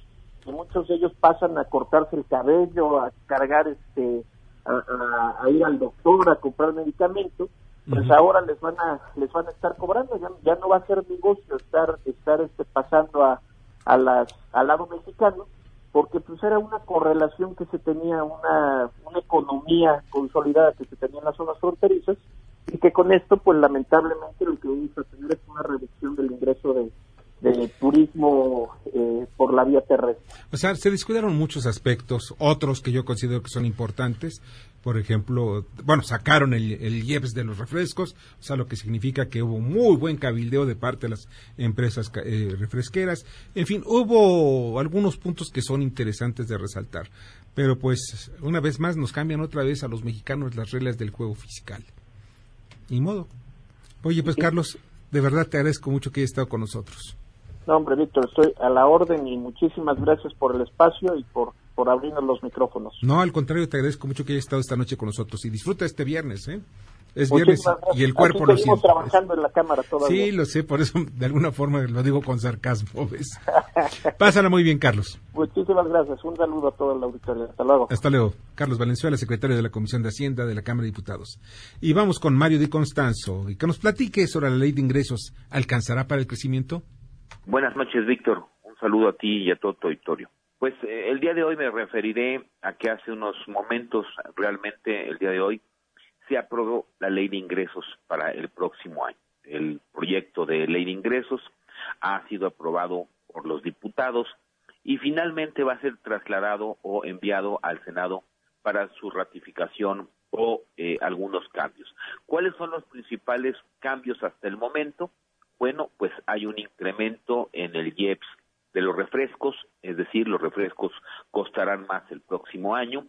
que muchos de ellos pasan a cortarse el cabello, a cargar este, a, a- a ir al doctor, a comprar medicamentos, pues ahora les van a les van a estar cobrando, ya, ya no va a ser negocio estar estar este pasando a, a las al lado mexicano porque pues era una correlación que se tenía, una, una economía consolidada que se tenía en las zonas fronterizas y que con esto pues lamentablemente lo que vamos a tener es una reducción del ingreso de, de turismo eh, por la vía terrestre. O sea, se descuidaron muchos aspectos, otros que yo considero que son importantes. Por ejemplo, bueno, sacaron el, el IEPS de los refrescos, o sea, lo que significa que hubo muy buen cabildeo de parte de las empresas eh, refresqueras. En fin, hubo algunos puntos que son interesantes de resaltar. Pero pues, una vez más, nos cambian otra vez a los mexicanos las reglas del juego fiscal. Ni modo. Oye, pues Carlos, de verdad te agradezco mucho que hayas estado con nosotros. No, hombre, Víctor, estoy a la orden y muchísimas gracias por el espacio y por, por abrirnos los micrófonos. No, al contrario, te agradezco mucho que hayas estado esta noche con nosotros y disfruta este viernes, ¿eh? Es viernes y el cuerpo lo siente. trabajando en la cámara todavía. Sí, lo sé, por eso de alguna forma lo digo con sarcasmo, ¿ves? Pásala muy bien, Carlos. Muchísimas gracias. Un saludo a todo el auditorio. Hasta luego. Hasta luego. Carlos Valenzuela, secretario de la Comisión de Hacienda de la Cámara de Diputados. Y vamos con Mario Di Constanzo y que nos platique sobre la ley de ingresos. ¿Alcanzará para el crecimiento? Buenas noches, Víctor. Un saludo a ti y a todo tu auditorio. Pues eh, el día de hoy me referiré a que hace unos momentos, realmente el día de hoy, se aprobó la ley de ingresos para el próximo año. El proyecto de ley de ingresos ha sido aprobado por los diputados y finalmente va a ser trasladado o enviado al Senado para su ratificación o eh, algunos cambios. ¿Cuáles son los principales cambios hasta el momento? Bueno, pues hay un incremento en el IEPS de los refrescos, es decir, los refrescos costarán más el próximo año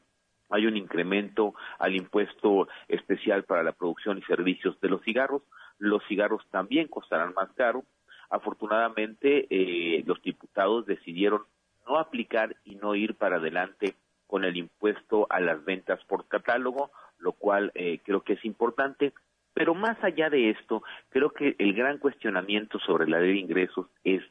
hay un incremento al impuesto especial para la producción y servicios de los cigarros. Los cigarros también costarán más caro. Afortunadamente, eh, los diputados decidieron no aplicar y no ir para adelante con el impuesto a las ventas por catálogo, lo cual eh, creo que es importante. Pero más allá de esto, creo que el gran cuestionamiento sobre la ley de ingresos es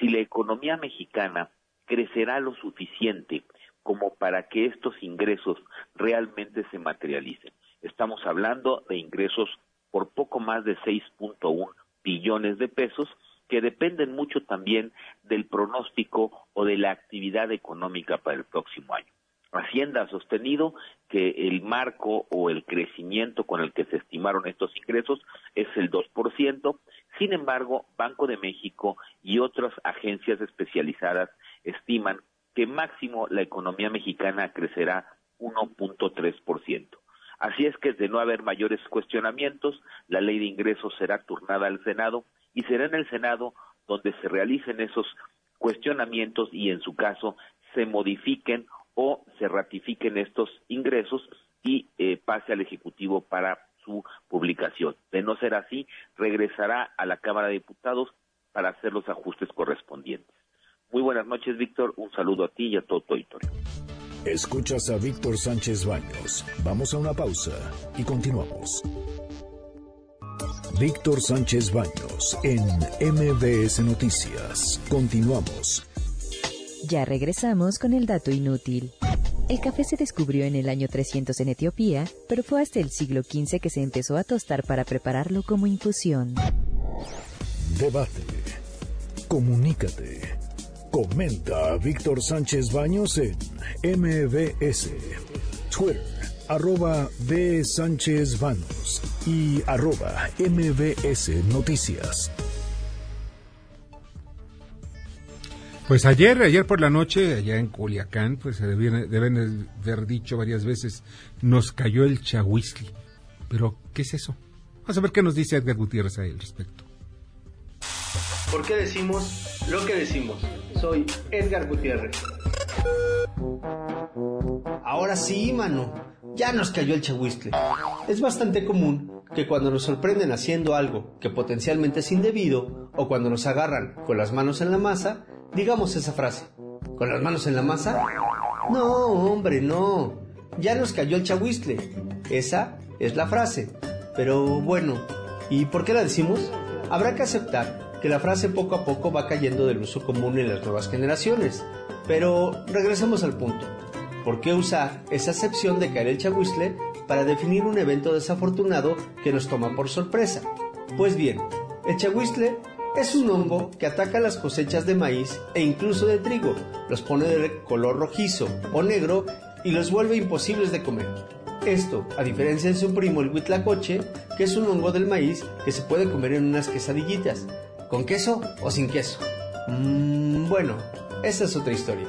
si la economía mexicana crecerá lo suficiente como para que estos ingresos realmente se materialicen. Estamos hablando de ingresos por poco más de 6.1 billones de pesos que dependen mucho también del pronóstico o de la actividad económica para el próximo año. Hacienda ha sostenido que el marco o el crecimiento con el que se estimaron estos ingresos es el 2%. Sin embargo, Banco de México y otras agencias especializadas estiman que máximo la economía mexicana crecerá 1.3%. Así es que de no haber mayores cuestionamientos, la ley de ingresos será turnada al Senado y será en el Senado donde se realicen esos cuestionamientos y en su caso se modifiquen o se ratifiquen estos ingresos y eh, pase al Ejecutivo para su publicación. De no ser así, regresará a la Cámara de Diputados para hacer los ajustes correspondientes. Muy buenas noches, Víctor. Un saludo a ti y a todo tu auditorio. Escuchas a Víctor Sánchez Baños. Vamos a una pausa y continuamos. Víctor Sánchez Baños en MBS Noticias. Continuamos. Ya regresamos con el dato inútil. El café se descubrió en el año 300 en Etiopía, pero fue hasta el siglo XV que se empezó a tostar para prepararlo como infusión. Debate. Comunícate. Comenta a Víctor Sánchez Baños en MBS, Twitter, arroba B. Sánchez Baños y arroba MBS Noticias. Pues ayer, ayer por la noche, allá en Culiacán, pues se deben, deben haber dicho varias veces, nos cayó el chahuizli. Pero, ¿qué es eso? Vamos a ver qué nos dice Edgar Gutiérrez ahí al respecto. ¿Por qué decimos lo que decimos? Soy Edgar Gutiérrez. Ahora sí, mano. Ya nos cayó el chahuistle. Es bastante común que cuando nos sorprenden haciendo algo que potencialmente es indebido o cuando nos agarran con las manos en la masa, digamos esa frase. ¿Con las manos en la masa? No, hombre, no. Ya nos cayó el chahuistle. Esa es la frase. Pero bueno, ¿y por qué la decimos? Habrá que aceptar que la frase poco a poco va cayendo del uso común en las nuevas generaciones. Pero regresemos al punto. ¿Por qué usar esa acepción de caer el chahuizle para definir un evento desafortunado que nos toma por sorpresa? Pues bien, el chahuizle es un hongo que ataca las cosechas de maíz e incluso de trigo, los pone de color rojizo o negro y los vuelve imposibles de comer. Esto, a diferencia de su primo el huitlacoche, que es un hongo del maíz que se puede comer en unas quesadillitas, ¿Con queso o sin queso? Mm, bueno, esa es otra historia.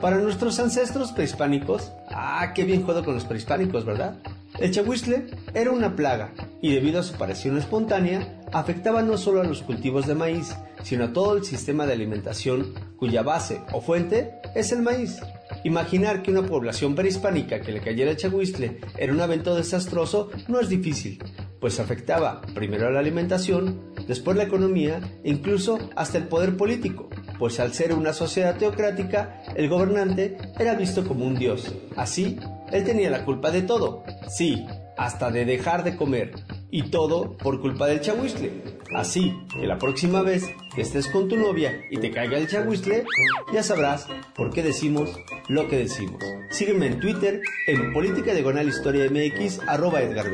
Para nuestros ancestros prehispánicos, ah, qué bien juego con los prehispánicos, ¿verdad? El chahuizle era una plaga y debido a su aparición espontánea, afectaba no solo a los cultivos de maíz, sino a todo el sistema de alimentación cuya base o fuente es el maíz. Imaginar que una población prehispánica que le cayera el chahuizle era un evento desastroso no es difícil, pues afectaba primero a la alimentación, después la economía e incluso hasta el poder político, pues al ser una sociedad teocrática, el gobernante era visto como un dios. Así, él tenía la culpa de todo, sí, hasta de dejar de comer, y todo por culpa del chahuizle. Así que la próxima vez que estés con tu novia y te caiga el chahuizle, ya sabrás por qué decimos lo que decimos. Sígueme en Twitter en Política Diagonal Historia MX, arroba Edgar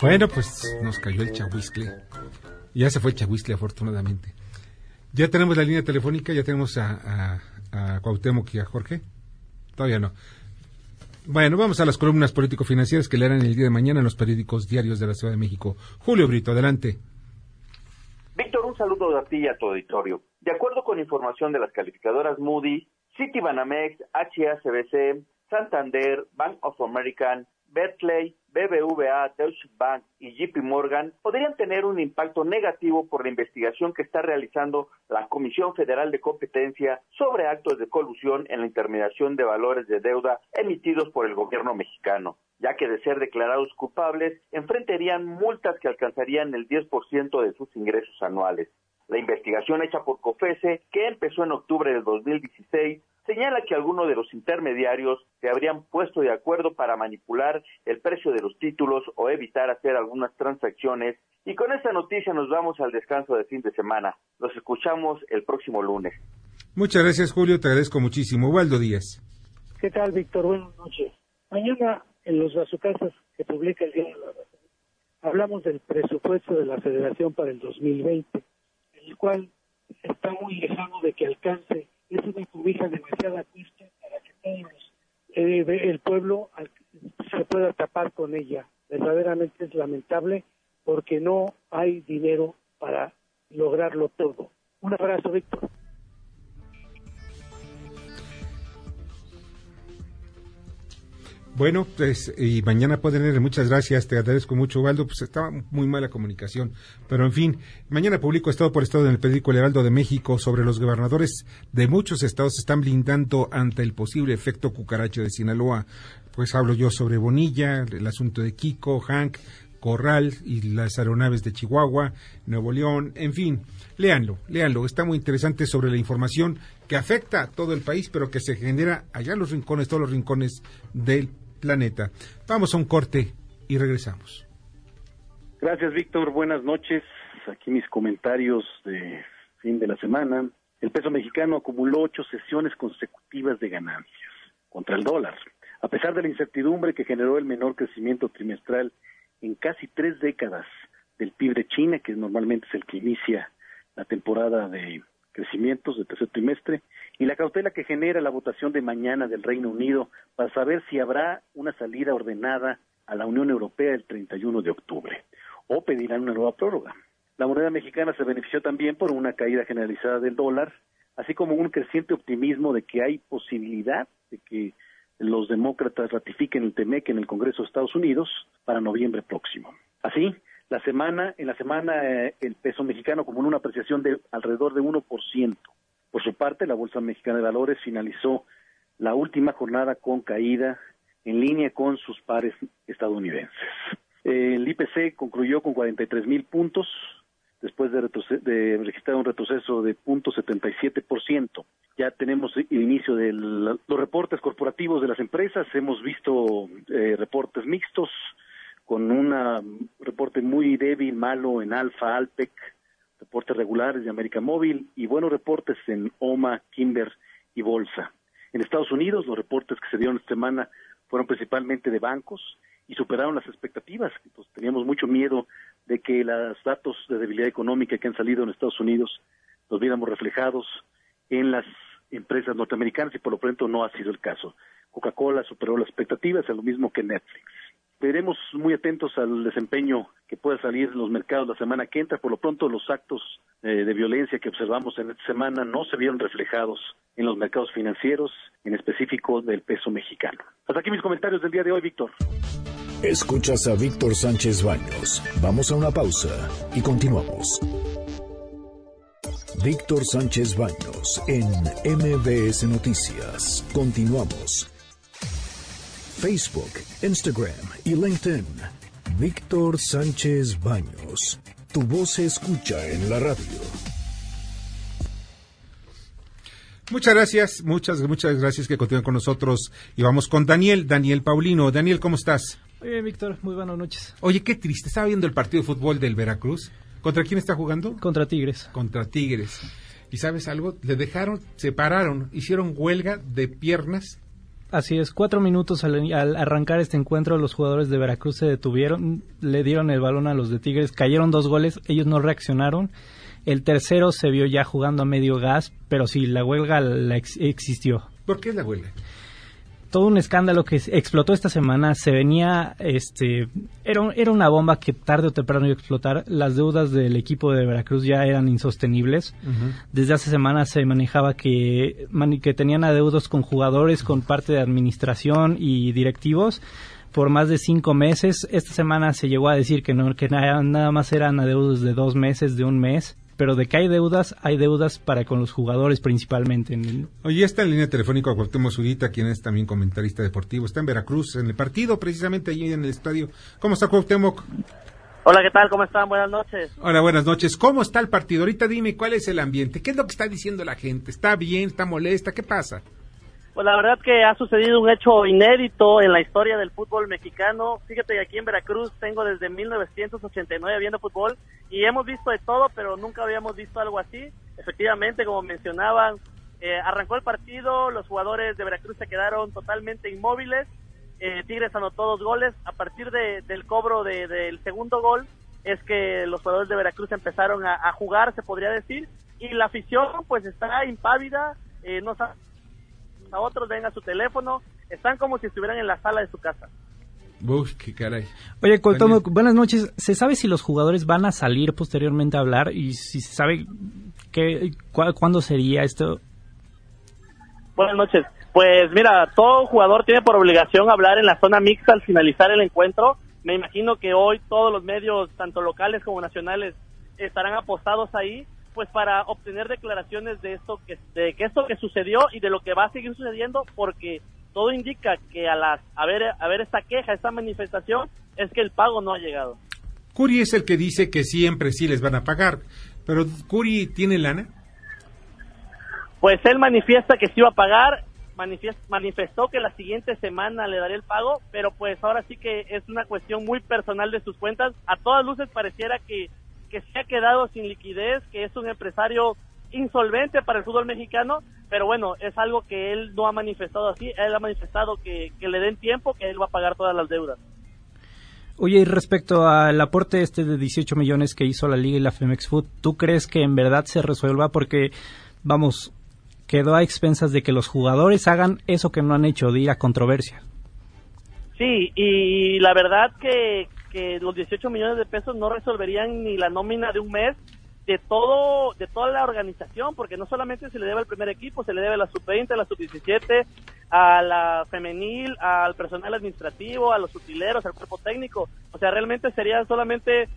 Bueno, pues nos cayó el chahuizle. Ya se fue el chahuizle, afortunadamente. Ya tenemos la línea telefónica, ya tenemos a, a, a Cuauhtémoc y a Jorge. Todavía no. Bueno, vamos a las columnas político-financieras que leerán el día de mañana en los periódicos diarios de la Ciudad de México. Julio Brito, adelante. Víctor, un saludo de ti y a tu auditorio. De acuerdo con información de las calificadoras Moody, Citibanamex, HSBC, Santander, Bank of America, Berkeley, BBVA, Deutsche Bank y JP Morgan podrían tener un impacto negativo por la investigación que está realizando la Comisión Federal de Competencia sobre actos de colusión en la intermediación de valores de deuda emitidos por el gobierno mexicano, ya que de ser declarados culpables enfrentarían multas que alcanzarían el 10% de sus ingresos anuales. La investigación hecha por COFESE, que empezó en octubre del 2016, señala que algunos de los intermediarios se habrían puesto de acuerdo para manipular el precio de los títulos o evitar hacer algunas transacciones. Y con esta noticia nos vamos al descanso de fin de semana. Los escuchamos el próximo lunes. Muchas gracias, Julio. Te agradezco muchísimo. Waldo Díaz. ¿Qué tal, Víctor? Buenas noches. Mañana en los bazucasas que publica el Día hablamos del presupuesto de la Federación para el 2020, el cual está muy lejano de que alcance es una cobija demasiado triste para que todos eh, el pueblo se pueda tapar con ella. Verdaderamente es lamentable porque no hay dinero para lograrlo todo. Un abrazo, Víctor. Bueno, pues, y mañana pueden leer, muchas gracias, te agradezco mucho, Waldo, pues estaba muy mala comunicación, pero en fin, mañana publico Estado por Estado en el periódico El Heraldo de México sobre los gobernadores de muchos estados están blindando ante el posible efecto cucaracho de Sinaloa, pues hablo yo sobre Bonilla, el asunto de Kiko, Hank, Corral y las aeronaves de Chihuahua, Nuevo León, en fin, léanlo, léanlo, está muy interesante sobre la información que afecta a todo el país, pero que se genera allá en los rincones, todos los rincones del planeta. Vamos a un corte y regresamos. Gracias, Víctor. Buenas noches. Aquí mis comentarios de fin de la semana. El peso mexicano acumuló ocho sesiones consecutivas de ganancias contra el dólar, a pesar de la incertidumbre que generó el menor crecimiento trimestral en casi tres décadas del PIB de China, que normalmente es el que inicia la temporada de crecimientos del tercer trimestre, y la cautela que genera la votación de mañana del Reino Unido para saber si habrá una salida ordenada a la Unión Europea el 31 de octubre o pedirán una nueva prórroga. La moneda mexicana se benefició también por una caída generalizada del dólar, así como un creciente optimismo de que hay posibilidad de que los demócratas ratifiquen el TEMEC en el Congreso de Estados Unidos para noviembre próximo. Así, la semana, en la semana eh, el peso mexicano como una apreciación de alrededor de 1%. Por su parte, la Bolsa Mexicana de Valores finalizó la última jornada con caída en línea con sus pares estadounidenses. El IPC concluyó con 43 mil puntos, después de, de, registrar un retroceso de 0.77%. Ya tenemos el inicio de los reportes corporativos de las empresas, hemos visto eh, reportes mixtos, con un reporte muy débil, malo en Alfa, Alpec, reportes regulares de América Móvil y buenos reportes en OMA, Kimber y Bolsa. En Estados Unidos, los reportes que se dieron esta semana fueron principalmente de bancos y superaron las expectativas. Pues teníamos mucho miedo de que los datos de debilidad económica que han salido en Estados Unidos los viéramos reflejados en las empresas norteamericanas y por lo pronto no ha sido el caso. Coca-Cola superó las expectativas, es lo mismo que Netflix. Veremos muy atentos al desempeño que pueda salir en los mercados la semana que entra. Por lo pronto, los actos eh, de violencia que observamos en esta semana no se vieron reflejados en los mercados financieros, en específico del peso mexicano. Hasta aquí mis comentarios del día de hoy, Víctor. Escuchas a Víctor Sánchez Baños. Vamos a una pausa y continuamos. Víctor Sánchez Baños en MBS Noticias. Continuamos. Facebook, Instagram y LinkedIn. Víctor Sánchez Baños. Tu voz se escucha en la radio. Muchas gracias, muchas, muchas gracias que continúen con nosotros. Y vamos con Daniel, Daniel Paulino. Daniel, ¿cómo estás? Muy bien, Víctor, muy buenas noches. Oye, qué triste. Estaba viendo el partido de fútbol del Veracruz. ¿Contra quién está jugando? Contra Tigres. Contra Tigres. ¿Y sabes algo? Le dejaron, se pararon, hicieron huelga de piernas Así es, cuatro minutos al, arrancar este encuentro, los jugadores de Veracruz se detuvieron, le dieron el balón a los de Tigres, cayeron dos goles, ellos no reaccionaron. El tercero se vio ya jugando a medio gas, pero sí, la huelga la existió. ¿Por qué es la huelga? Todo un escándalo que explotó esta semana. Se venía, este, era, era una bomba que tarde o temprano iba a explotar. Las deudas del equipo de Veracruz ya eran insostenibles. Desde hace semanas se manejaba que, que tenían adeudos con jugadores, con parte de administración y directivos por más de cinco meses. Esta semana se llegó a decir que no, que nada, nada más eran adeudos de dos meses, de un mes pero de que hay deudas, hay deudas para con los jugadores principalmente. Oye, está en línea telefónica Cuauhtémoc Zurita, quien es también comentarista deportivo. Está en Veracruz, en el partido, precisamente allí en el estadio. ¿Cómo está Cuauhtémoc? Hola, ¿qué tal? ¿Cómo están? Buenas noches. Hola, buenas noches. ¿Cómo está el partido? Ahorita dime cuál es el ambiente. ¿Qué es lo que está diciendo la gente? ¿Está bien? ¿Está molesta? ¿Qué pasa? Pues la verdad que ha sucedido un hecho inédito en la historia del fútbol mexicano. Fíjate que aquí en Veracruz tengo desde 1989 viendo fútbol y hemos visto de todo, pero nunca habíamos visto algo así. Efectivamente, como mencionaban, eh, arrancó el partido, los jugadores de Veracruz se quedaron totalmente inmóviles. Eh, Tigres anotó dos goles. A partir del cobro del segundo gol es que los jugadores de Veracruz empezaron a, jugar, se podría decir, y la afición pues está impávida, eh, no sabe a otros ven a su teléfono, están como si estuvieran en la sala de su casa. Qué caray. Oye, Coltomo, buenas noches. ¿Se sabe si los jugadores van a salir posteriormente a hablar y si se sabe qué, cuándo sería esto? Buenas noches. Pues mira, todo jugador tiene por obligación hablar en la zona mixta al finalizar el encuentro. Me imagino que hoy todos los medios, tanto locales como nacionales, estarán apostados ahí pues para obtener declaraciones de esto que de que esto que sucedió y de lo que va a seguir sucediendo porque todo indica que a las a ver a ver esta queja esta manifestación es que el pago no ha llegado Curi es el que dice que siempre sí les van a pagar pero Curi tiene lana pues él manifiesta que sí iba a pagar manifestó que la siguiente semana le daría el pago, pero pues ahora sí que es una cuestión muy personal de sus cuentas. A todas luces pareciera que que se ha quedado sin liquidez, que es un empresario insolvente para el fútbol mexicano, pero bueno, es algo que él no ha manifestado así, él ha manifestado que, le den tiempo, que él va a pagar todas las deudas. Oye, y respecto al aporte este de 18 millones que hizo la Liga y la Femex Food, ¿tú crees que en verdad se resuelva? Porque, vamos, quedó a expensas de que los jugadores hagan eso que no han hecho, de ir a controversia. Sí, y la verdad que, que los 18 millones de pesos no resolverían ni la nómina de un mes de todo de toda la organización, porque no solamente se le debe al primer equipo, se le debe a la sub-20, a la sub-17, a la femenil, al personal administrativo, a los utileros, al cuerpo técnico. O sea, realmente sería solamente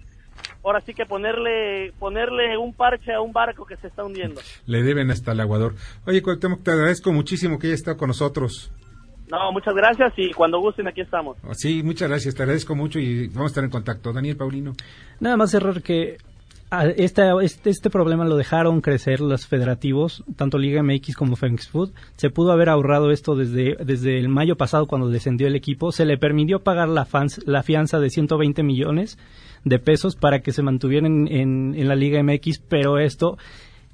ahora sí que ponerle ponerle un parche a un barco que se está hundiendo. Le deben hasta el aguador. Oye, Cuauhtémoc, te agradezco muchísimo que haya estado con nosotros. No, muchas gracias y cuando gusten aquí estamos. Sí, muchas gracias, te agradezco mucho y vamos a estar en contacto. Daniel Paulino. Nada más cerrar que este, este, problema lo dejaron crecer los federativos, tanto Liga MX como Fenix Food. Se pudo haber ahorrado esto desde, desde el mayo pasado cuando descendió el equipo. Se le permitió pagar la, fans, la fianza de 120 millones de pesos para que se mantuvieran en, en la Liga MX, pero esto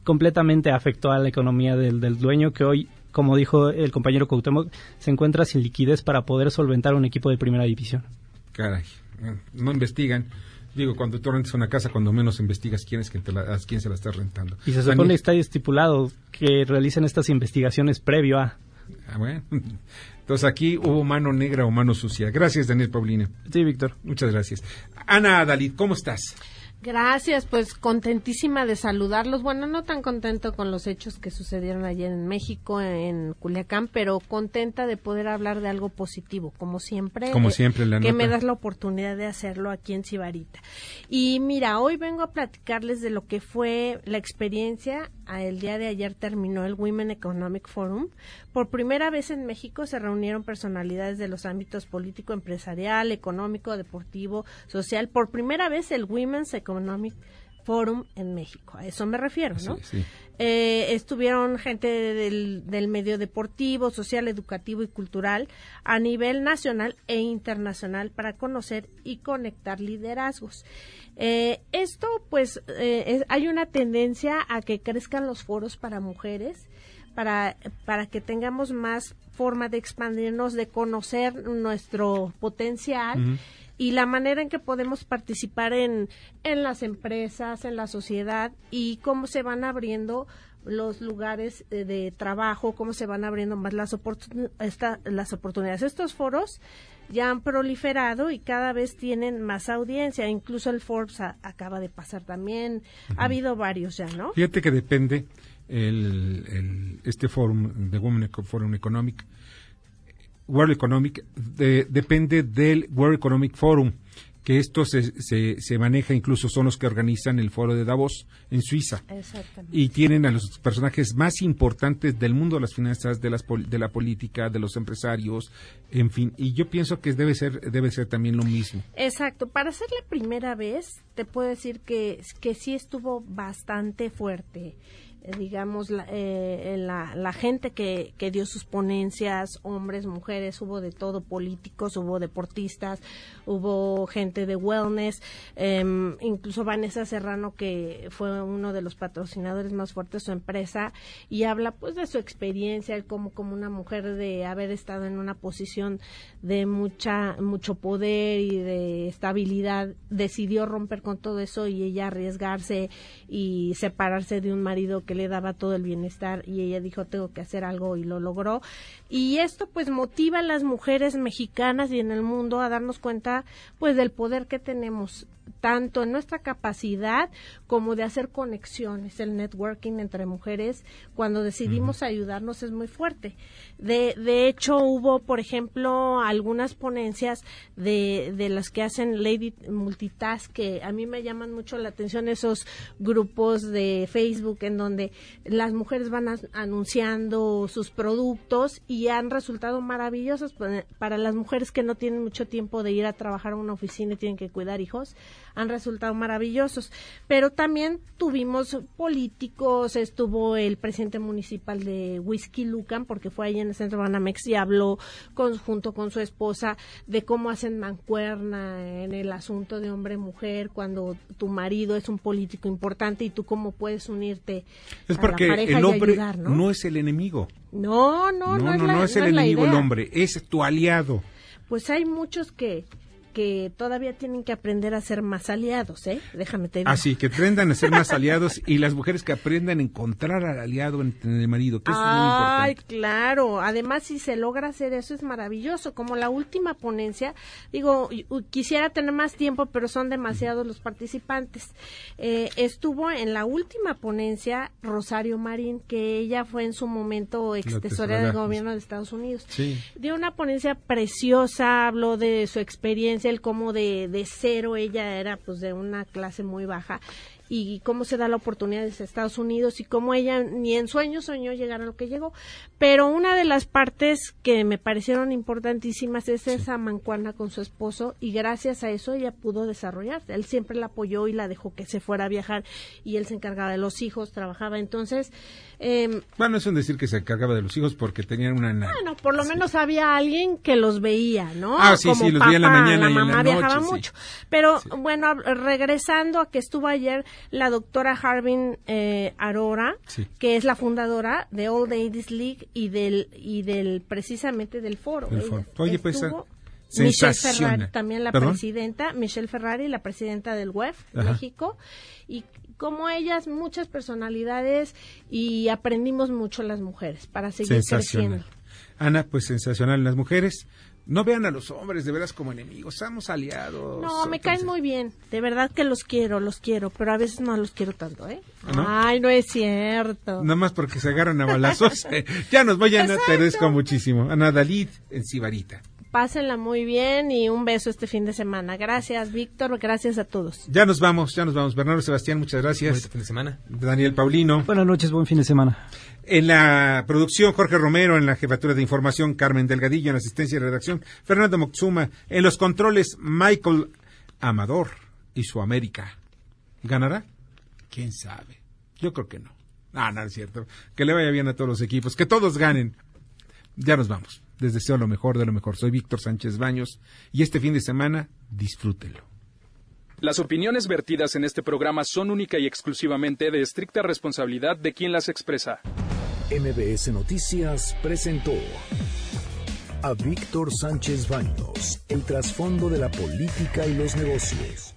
completamente afectó a la economía del, del dueño que hoy como dijo el compañero Cuauhtémoc, se encuentra sin liquidez para poder solventar un equipo de primera división. Caray, no investigan. Digo, cuando tú rentas una casa, cuando menos investigas quién es quien te la, a quién se la está rentando. Y se supone que está estipulado que realicen estas investigaciones previo a... Ah, bueno. Entonces aquí hubo mano negra o mano sucia. Gracias, Daniel Paulina. Sí, Víctor. Muchas gracias. Ana Dalid, ¿cómo estás? Gracias, pues contentísima de saludarlos. Bueno, no tan contento con los hechos que sucedieron ayer en México, en Culiacán, pero contenta de poder hablar de algo positivo, como siempre. Como siempre, la Que me das la oportunidad de hacerlo aquí en Cibarita. Y mira, hoy vengo a platicarles de lo que fue la experiencia. El día de ayer terminó el Women Economic Forum. Por primera vez en México se reunieron personalidades de los ámbitos político, empresarial, económico, deportivo, social. Por primera vez el Women's Economic Forum en México. A eso me refiero, ¿no? Eh, estuvieron gente del, del, medio deportivo, social, educativo y cultural a nivel nacional e internacional para conocer y conectar liderazgos. Eh, esto, pues, eh, hay una tendencia a que crezcan los foros para mujeres. Para, para que tengamos más forma de expandirnos, de conocer nuestro potencial y la manera en que podemos participar en, en las empresas, en la sociedad y cómo se van abriendo los lugares de trabajo, cómo se van abriendo más las, las oportunidades. Estos foros ya han proliferado y cada vez tienen más audiencia. Incluso el Forbes acaba de pasar también. Ha habido varios ya, ¿no? Fíjate que depende el, el este forum de Women Forum Economic World Economic depende del World Economic Forum, que esto se, se, maneja, incluso son los que organizan el foro de Davos en Suiza. Y tienen a los personajes más importantes del mundo de las finanzas, de, las, de la política, de los empresarios, en fin. Y yo pienso que debe ser, debe ser también lo mismo. Exacto. Para ser la primera vez, te puedo decir que, que sí estuvo bastante fuerte digamos, la, eh, la, la, gente que, que, dio sus ponencias, hombres, mujeres, hubo de todo, políticos, hubo deportistas, hubo gente de wellness, eh, incluso Vanessa Serrano, que fue uno de los patrocinadores más fuertes de su empresa, y habla pues de su experiencia, como, como una mujer de haber estado en una posición de mucha, mucho poder y de estabilidad, decidió romper con todo eso y ella arriesgarse y separarse de un marido que le daba todo el bienestar y ella dijo tengo que hacer algo y lo logró. Y esto pues motiva a las mujeres mexicanas y en el mundo a darnos cuenta pues del poder que tenemos tanto en nuestra capacidad como de hacer conexiones. El networking entre mujeres, cuando decidimos ayudarnos, es muy fuerte. De, de hecho, hubo, por ejemplo, algunas ponencias de, de las que hacen Lady Multitask, que a mí me llaman mucho la atención esos grupos de Facebook en donde las mujeres van anunciando sus productos y han resultado maravillosos para las mujeres que no tienen mucho tiempo de ir a trabajar a una oficina y tienen que cuidar hijos han resultado maravillosos. Pero también tuvimos políticos, estuvo el presidente municipal de Whisky Lucan, porque fue ahí en el centro Banamex y habló con, junto con su esposa de cómo hacen mancuerna en el asunto de hombre-mujer cuando tu marido es un político importante y tú cómo puedes unirte es porque el hombre ¿no? es el enemigo. No, no, no, no, es, el enemigo el hombre, es tu aliado. Pues hay muchos que que todavía tienen que aprender a ser más aliados, ¿eh? Déjame te digo. Así, que aprendan a ser más aliados y las mujeres que aprendan a encontrar al aliado en, el marido, que eso es muy importante. Ay, claro. Además, si se logra hacer eso es maravilloso. Como la última ponencia, digo, quisiera tener más tiempo, pero son demasiados los participantes. Eh, estuvo en la última ponencia Rosario Marín, que ella fue en su momento ex tesorera del gobierno de Estados Unidos. Sí. Dio una ponencia preciosa, habló de su experiencia él como de, de cero, ella era pues de una clase muy baja y cómo se da la oportunidad desde Estados Unidos y cómo ella ni en sueños soñó llegar a lo que llegó. Pero una de las partes que me parecieron importantísimas es esa mancuana con su esposo y gracias a eso ella pudo desarrollarse. Él siempre la apoyó y la dejó que se fuera a viajar y él se encargaba de los hijos, trabajaba. Entonces, eh, bueno, es un decir que se encargaba de los hijos porque tenían una... Bueno, por lo menos había alguien que los veía, ¿no? Ah, sí, sí, los veía en la mañana y en la viajaba mucho. Pero bueno, regresando a que estuvo ayer la doctora Harbin eh, Arora, que es la fundadora de All Ladies League y del y del precisamente del foro. Oye, pues Michelle Ferrari, también la presidenta, Michelle Ferrari, la presidenta del WEF México, y como ellas, muchas personalidades y aprendimos mucho las mujeres para seguir creciendo. Ana, pues sensacional en las mujeres. No vean a los hombres de veras como enemigos, somos aliados. No, me caen muy bien. De verdad que los quiero, los quiero, pero a veces no los quiero tanto, ¿eh? Ay, no es cierto. Nada más porque se agarran a balazos. ya nos vayan, te agradezco muchísimo. Ana Dalid en Sibarita. Pásenla muy bien y un beso este fin de semana. Gracias, Víctor. Gracias a todos. Ya nos vamos, ya nos vamos. Bernardo Sebastián, muchas gracias. Buen fin de semana. Daniel Paulino. Buenas noches, buen fin de semana. En la producción, Jorge Romero, en la jefatura de información, Carmen Delgadillo, en la asistencia de redacción, Fernando Moxuma, en los controles, Michael Amador y su América. ¿Ganará? ¿Quién sabe? Yo creo que no. Ah, no es cierto. Que le vaya bien a todos los equipos, que todos ganen. Ya nos vamos. Les deseo lo mejor de lo mejor. Soy Víctor Sánchez Baños y este fin de semana disfrútelo. Las opiniones vertidas en este programa son única y exclusivamente de estricta responsabilidad de quien las expresa. MBS Noticias presentó a Víctor Sánchez Baños, el trasfondo de la política y los negocios.